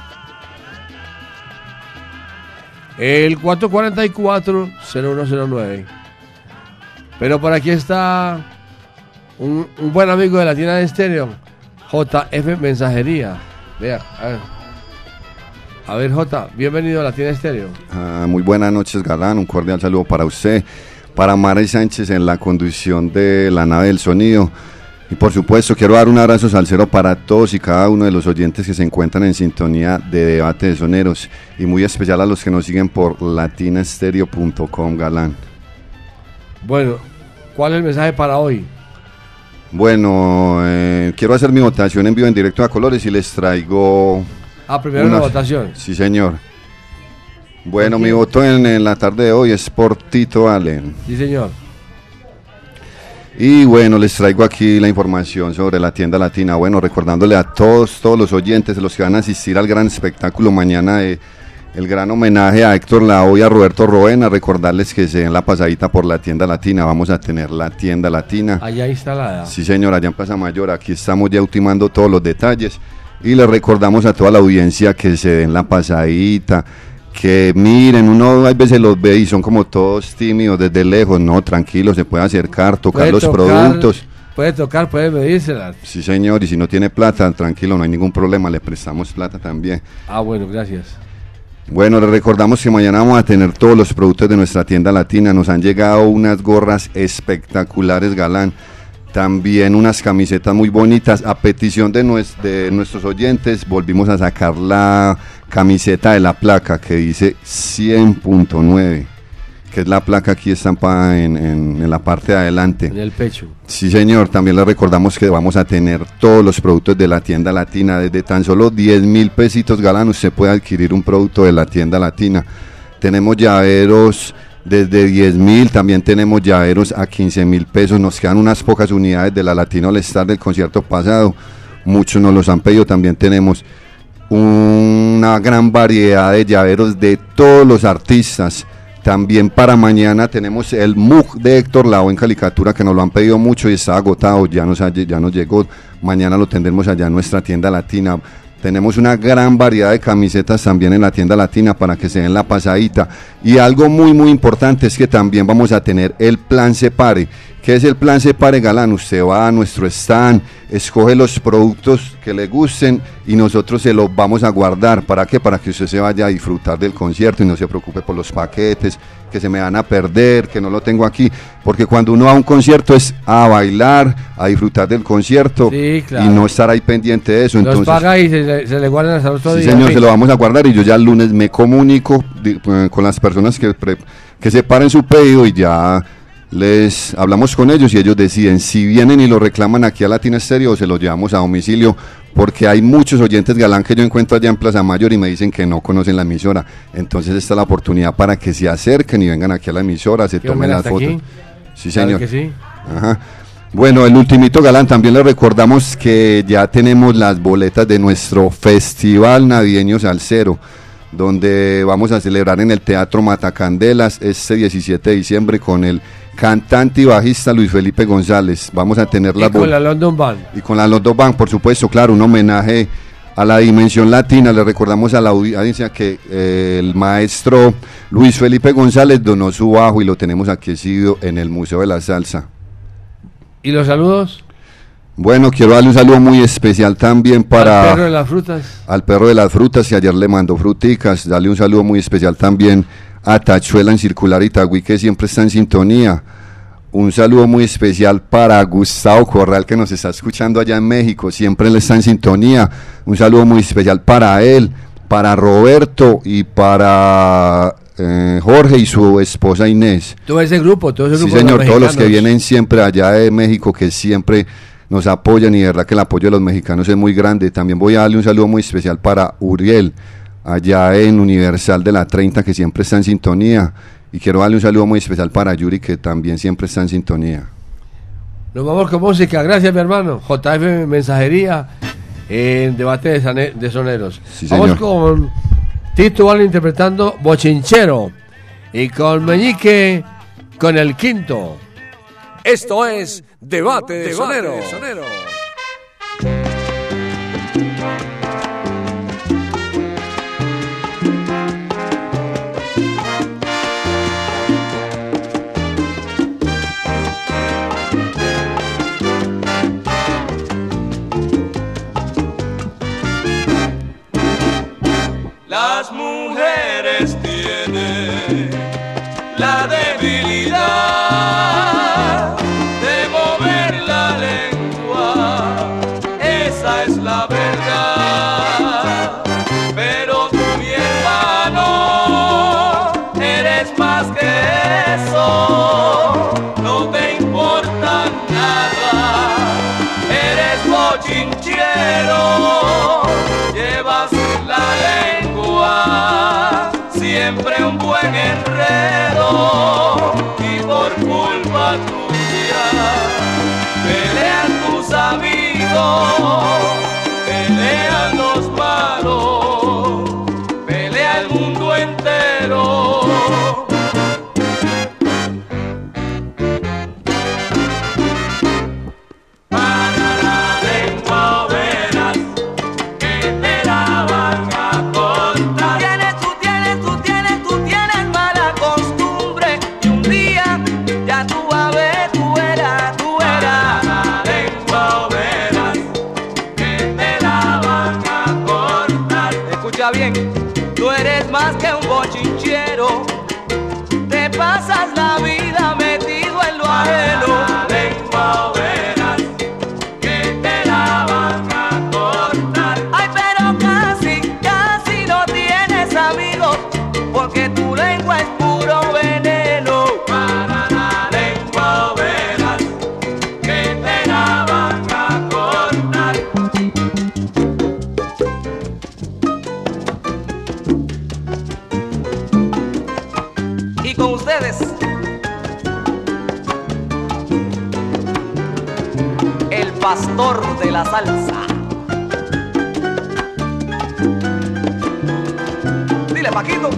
El 444-0109. Pero por aquí está un, buen amigo de la tienda de estéreo, JF Mensajería. Vea, a ver. A ver, J, bienvenido a la tienda de estéreo. Ah, muy buenas noches, Galán. Un cordial saludo para usted, para Mara y Sánchez en la conducción de la nave del sonido. Y por supuesto, quiero dar un abrazo salsero para todos y cada uno de los oyentes que se encuentran en sintonía de debate de soneros. Y muy especial a los que nos siguen por latinastereo.com, Galán. Bueno, ¿cuál es el mensaje para hoy? Bueno, eh, quiero hacer mi votación en vivo en directo a colores y les traigo. Ah, primero la votación. Sí, señor. Bueno, mi voto en, en la tarde de hoy es por Tito Allen. Sí, señor. Y bueno, les traigo aquí la información sobre la tienda latina. Bueno, recordándole a todos, todos los oyentes, los que van a asistir al gran espectáculo mañana de el gran homenaje a Héctor Lavoe y a Roberto Roena, recordarles que se den la pasadita por la tienda latina. Vamos a tener la tienda latina. Allá instalada. Sí, señor, allá en Plaza Mayor. Aquí estamos ya ultimando todos los detalles. Y les recordamos a toda la audiencia que se den la pasadita, que miren, uno a veces los ve y son como todos tímidos desde lejos, no, tranquilo, se puede acercar, tocar Puede los tocar, productos. Puede tocar, puede medírsela. Sí, señor, y si no tiene plata, tranquilo, no hay ningún problema, le prestamos plata también. Ah, bueno, gracias. Bueno, les recordamos que mañana vamos a tener todos los productos de nuestra tienda latina. Nos han llegado unas gorras espectaculares, galán. También unas camisetas muy bonitas. A petición de, nues- de nuestros oyentes, volvimos a sacar la camiseta de la placa que dice 100.9, que es la placa aquí estampada en, en- en la parte de adelante. En el pecho. Sí, señor. También le recordamos que vamos a tener todos los productos de la tienda latina. Desde tan solo 10 mil pesitos galán, usted puede adquirir un producto de la tienda latina. Tenemos llaveros desde 10 mil, también tenemos llaveros a 15 mil pesos. Nos quedan unas pocas unidades de la Latino All Star del concierto pasado. Muchos nos los han pedido. También tenemos una gran variedad de llaveros de todos los artistas. También para mañana tenemos el MUG de Héctor Lao en caricatura que nos lo han pedido mucho y está agotado, ya nos, ya nos llegó. Mañana lo tendremos allá en nuestra tienda latina. Tenemos una gran variedad de camisetas también en la tienda latina para que se den la pasadita. Y algo muy muy importante es que también vamos a tener el plan Separe. ¿Qué es el plan Separe Galán? Usted va a nuestro stand, escoge los productos que le gusten y nosotros se los vamos a guardar. ¿Para qué? Para que usted se vaya a disfrutar del concierto y no se preocupe por los paquetes, que se me van a perder, que no lo tengo aquí. Porque cuando uno va a un concierto es a bailar, a disfrutar del concierto Sí, claro. y no estar ahí pendiente de eso. Los Entonces, paga y se, le- se le guardan hasta otro Sí, día. señor, se lo vamos a guardar y yo ya el lunes me comunico con las personas que, pre- que separen su pedido y ya les hablamos con ellos y ellos deciden si vienen y lo reclaman aquí a Latina Estéreo o se lo llevamos a domicilio porque hay muchos oyentes galán que yo encuentro allá en Plaza Mayor y me dicen que no conocen la emisora. Entonces esta es la oportunidad para que se acerquen y vengan aquí a la emisora, se ¿Que tomen las fotos. aquí? Sí, Claro señor. que sí. Ajá. Bueno, el ultimito galán, también le recordamos que ya tenemos las boletas de nuestro Festival Navideño Salcero, donde vamos a celebrar en el Teatro Matacandelas este 17 de diciembre con el cantante y bajista Luis Felipe González. Vamos a tener Y la con bol- la London Band. y con la London Bank, por supuesto, claro, un homenaje a la dimensión latina. Le recordamos a la audiencia que eh, el maestro Luis Felipe González donó su bajo y lo tenemos aquí en el Museo de la Salsa. ¿Y los saludos? Bueno, quiero darle un saludo muy especial también para Al perro de las frutas. al perro de las frutas que ayer le mandó fruticas. Darle un saludo muy especial también a Tachuela en Circular Itagüí que siempre está en sintonía. Un saludo muy especial para Gustavo Corral que nos está escuchando allá en México. Siempre él está en sintonía. Un saludo muy especial para él, para Roberto y para eh, Jorge y su esposa Inés. Todo ese grupo, todo ese Sí, grupo. de señor, todos los que vienen siempre allá de México, que siempre nos apoyan y de verdad que el apoyo de los mexicanos es muy grande. También voy a darle un saludo muy especial para Uriel, allá en Universal de la 30, que siempre está en sintonía. Y quiero darle un saludo muy especial para Yuri, que también siempre está en sintonía. Nos vamos con música. Gracias, mi hermano. JF Mensajería en debate de, sane- de soneros. Sí, vamos con Tito Vale interpretando Bochinchero. Y con Meñique con el quinto. Esto es Debate de Sonero. Las mujeres siempre un buen enredo y por culpa tuya pelean tus amigos, la salsa. Dile, Paquito.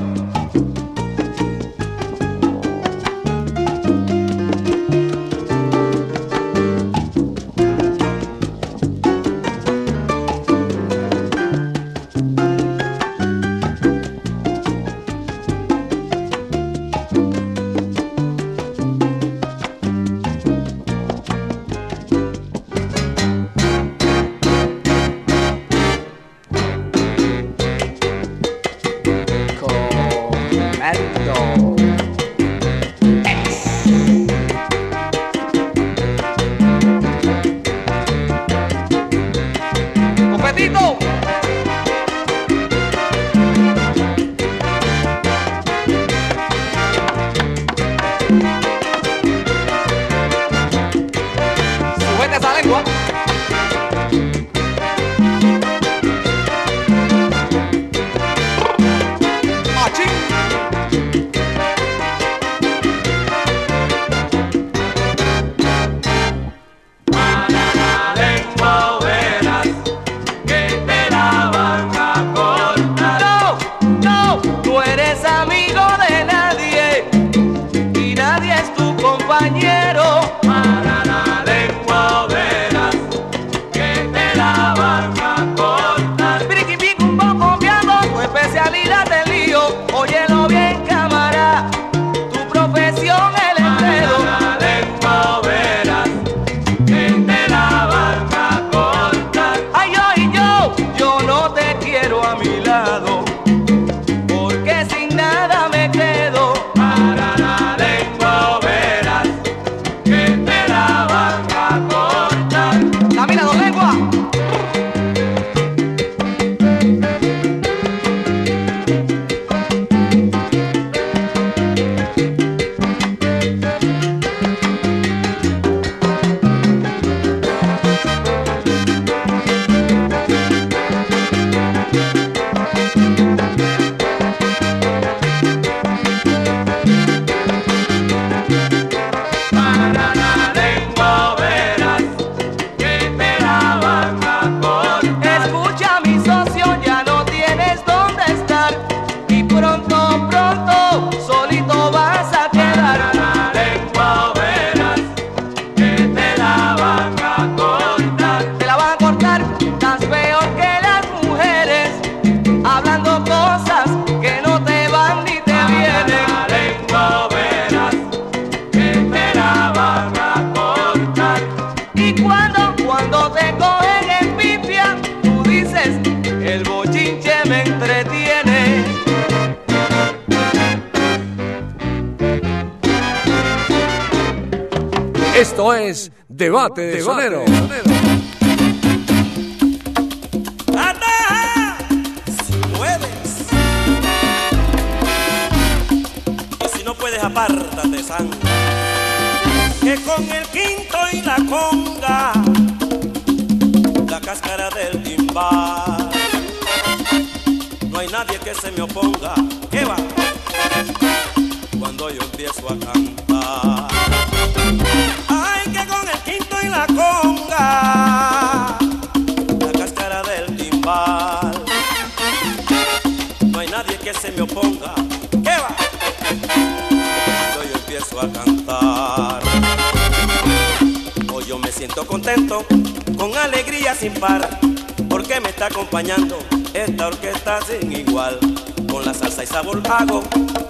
hago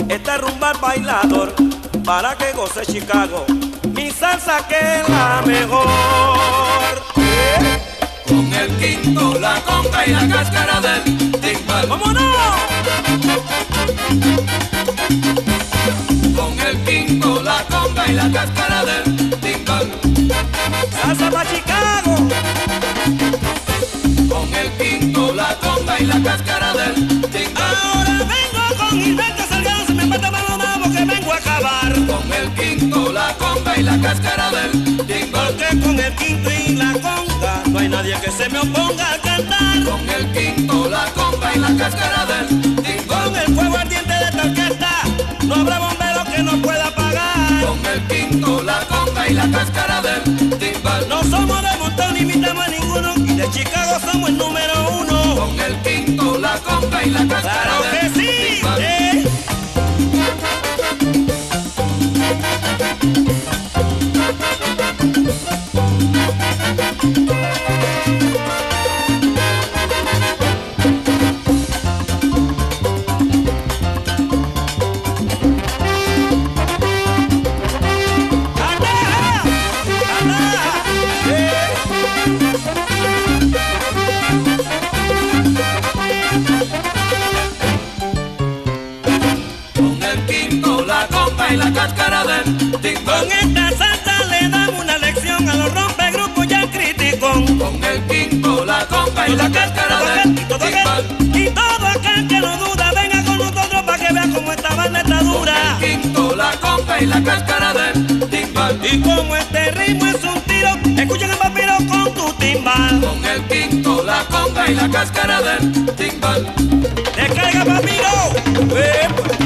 este rumba bailador para que goce Chicago. Mi salsa que es la mejor. Con el quinto, la conga y la cáscara del timbal. ¡Vámonos! Con el quinto, la conga y la cáscara del timbal. Salsa pa' chica. la cáscara del timbal. Porque con el quinto y la conga no hay nadie que se me oponga a cantar. Con el quinto, la conga y la cáscara del timbal. Con el fuego ardiente de esta orquesta no habrá bombero que no pueda apagar. Con el quinto, la conga y la cáscara del timbal. No somos de montón ni imitamos a ninguno y de Chicago somos el número uno. Con el quinto, la conga y la cáscara del Con esta salsa le damos una lección a los rompegrupos ya críticos. Con el quinto, la conga y la cáscara aquel, todo timbal. aquel, y todo aquel que no duda, venga con nosotros para que vea cómo esta banda está dura. Con el quinto, la conga y la cáscara del timbal. Y como este ritmo es un tiro, escuchen el papiro con tu timbal. Con el quinto, la conga y la cáscara del timbal. Descarga papiro. Epa.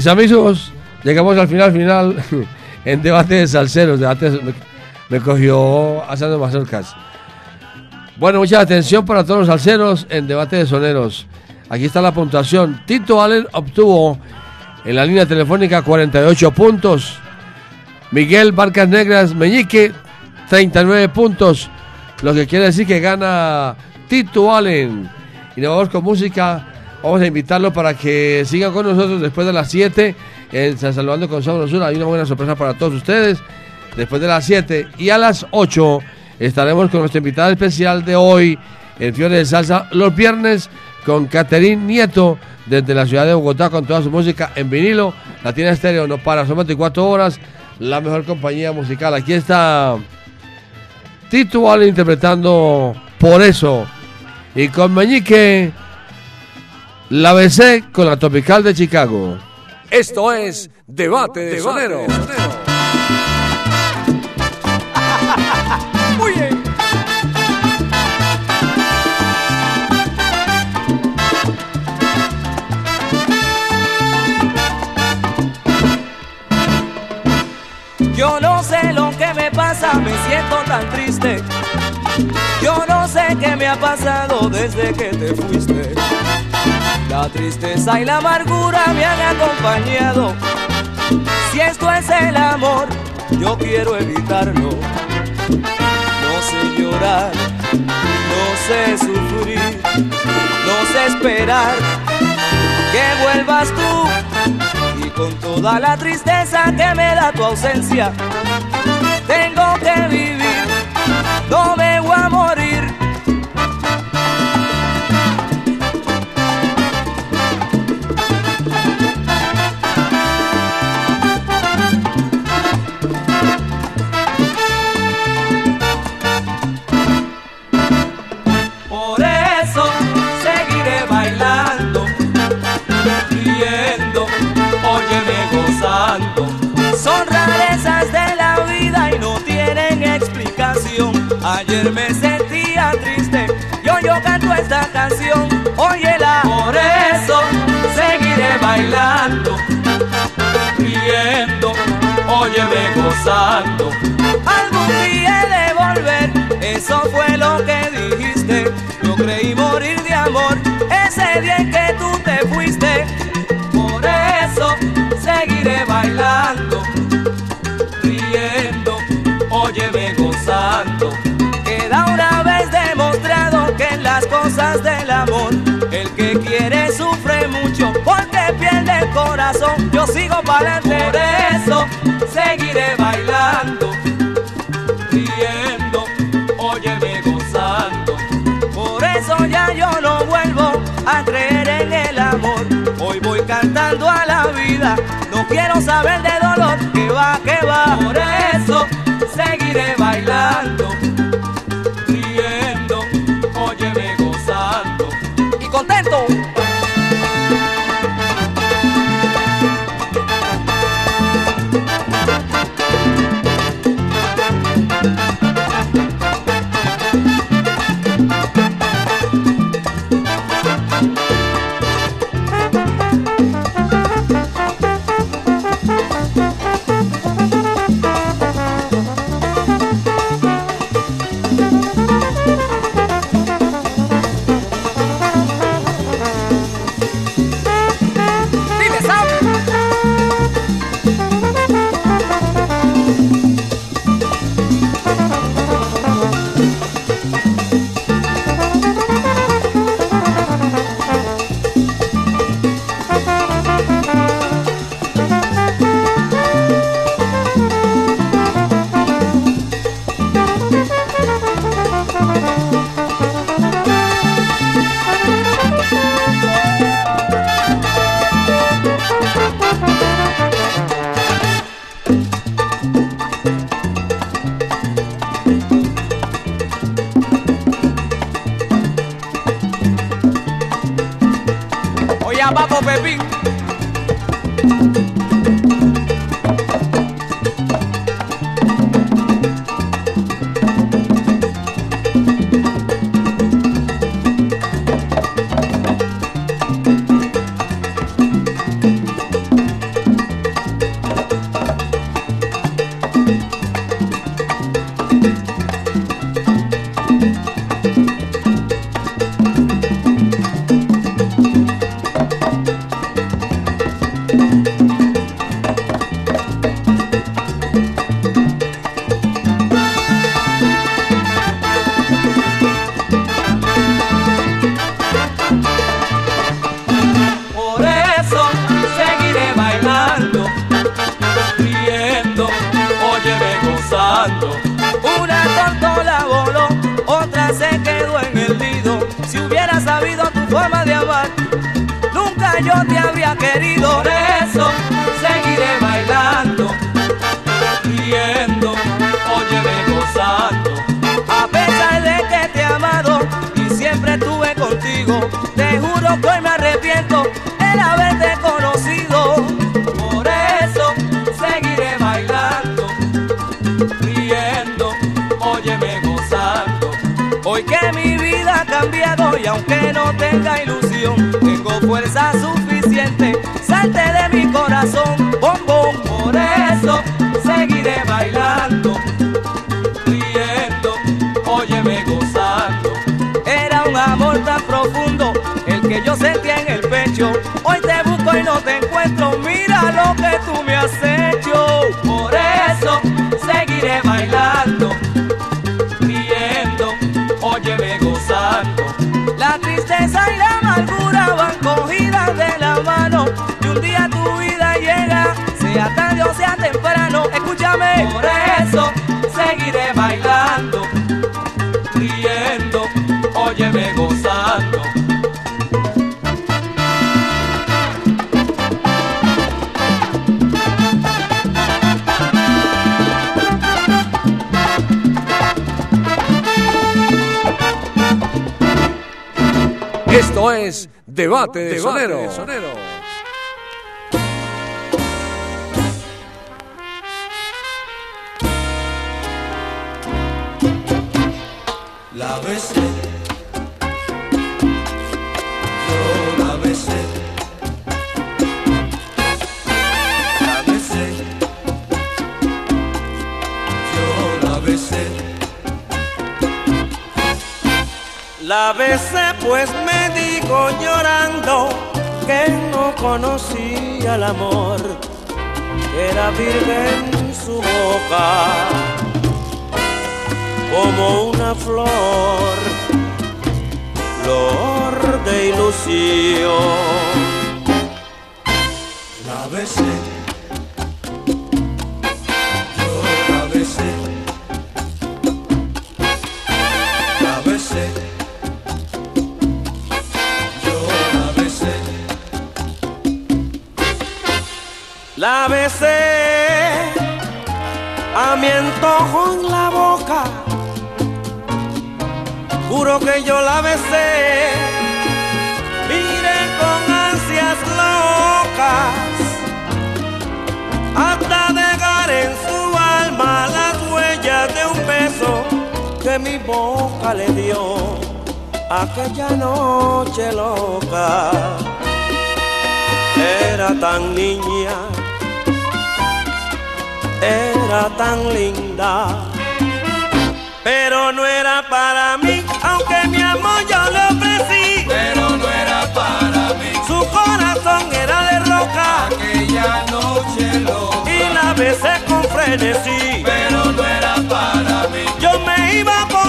Mis amigos, llegamos al final final en debate de salseros. Debate me, cogió haciendo mazorcas. Bueno, mucha atención para todos los salseros en debate de soneros. Aquí está la puntuación. Tito Allen obtuvo en la línea telefónica 48 puntos. Miguel Barcas Negras Meñique 39 puntos. Lo que quiere decir que gana Tito Allen. Y nos vamos con música. Vamos a invitarlo para que sigan con nosotros después de las 7 en San Salvador con Sabrosura. Hay una buena sorpresa para todos ustedes. Después de las 7 y a las 8 estaremos con nuestra invitada especial de hoy en Fiore de Salsa los viernes con Caterín Nieto desde la ciudad de Bogotá con toda su música en vinilo. Latina Estéreo no para, son 24 horas, la mejor compañía musical. Aquí está Tito Allen interpretando Por eso. Y con Meñique la besé con la Tropical de Chicago. Esto es Debate de. Muy bien. Yo no sé lo que me pasa? Me siento tan triste. Yo no sé qué me ha pasado desde que te fuiste. La tristeza y la amargura me han acompañado. Si esto es el amor, yo quiero evitarlo. No sé llorar, no sé sufrir, no sé esperar que vuelvas tú. Y con toda la tristeza que me da tu ausencia, tengo que vivir, no me voy a morir. Son rarezas de la vida y no tienen explicación. Ayer me sentía triste y yo canto esta canción. Óyela, por eso seguiré bailando, riendo, óyeme gozando. Algún día he de volver, eso fue lo que dijiste. Yo creí morir de amor ese día en que porque pierde el corazón. Yo sigo para por eso seguiré bailando, riendo, óyeme gozando. Por eso ya yo no vuelvo a creer en el amor. Hoy voy cantando a la vida, no quiero saber de dolor, que va, que va. Por eso seguiré bailando, la besé, la besé, la besé, La besé a mi antojo en la boca. Juro que yo la besé. Miré con ansias locas beso que mi boca le dio aquella noche loca. Era tan niña era tan linda, pero no era para mí, aunque mi amor yo le ofrecí, pero no era para mí. su corazón era de roca, Aquella noche lo y la besé con frenesí, yo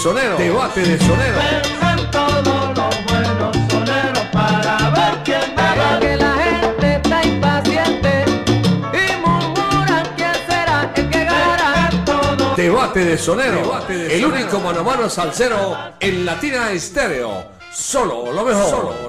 Sonero. Debate de Sonero. Vengan todos los buenos soneros para ver quién me Que la gente está impaciente y murmuran quién será Debate de Sonero. el único mano a mano salsero en Latina Estéreo. Solo lo mejor. Solo lo mejor.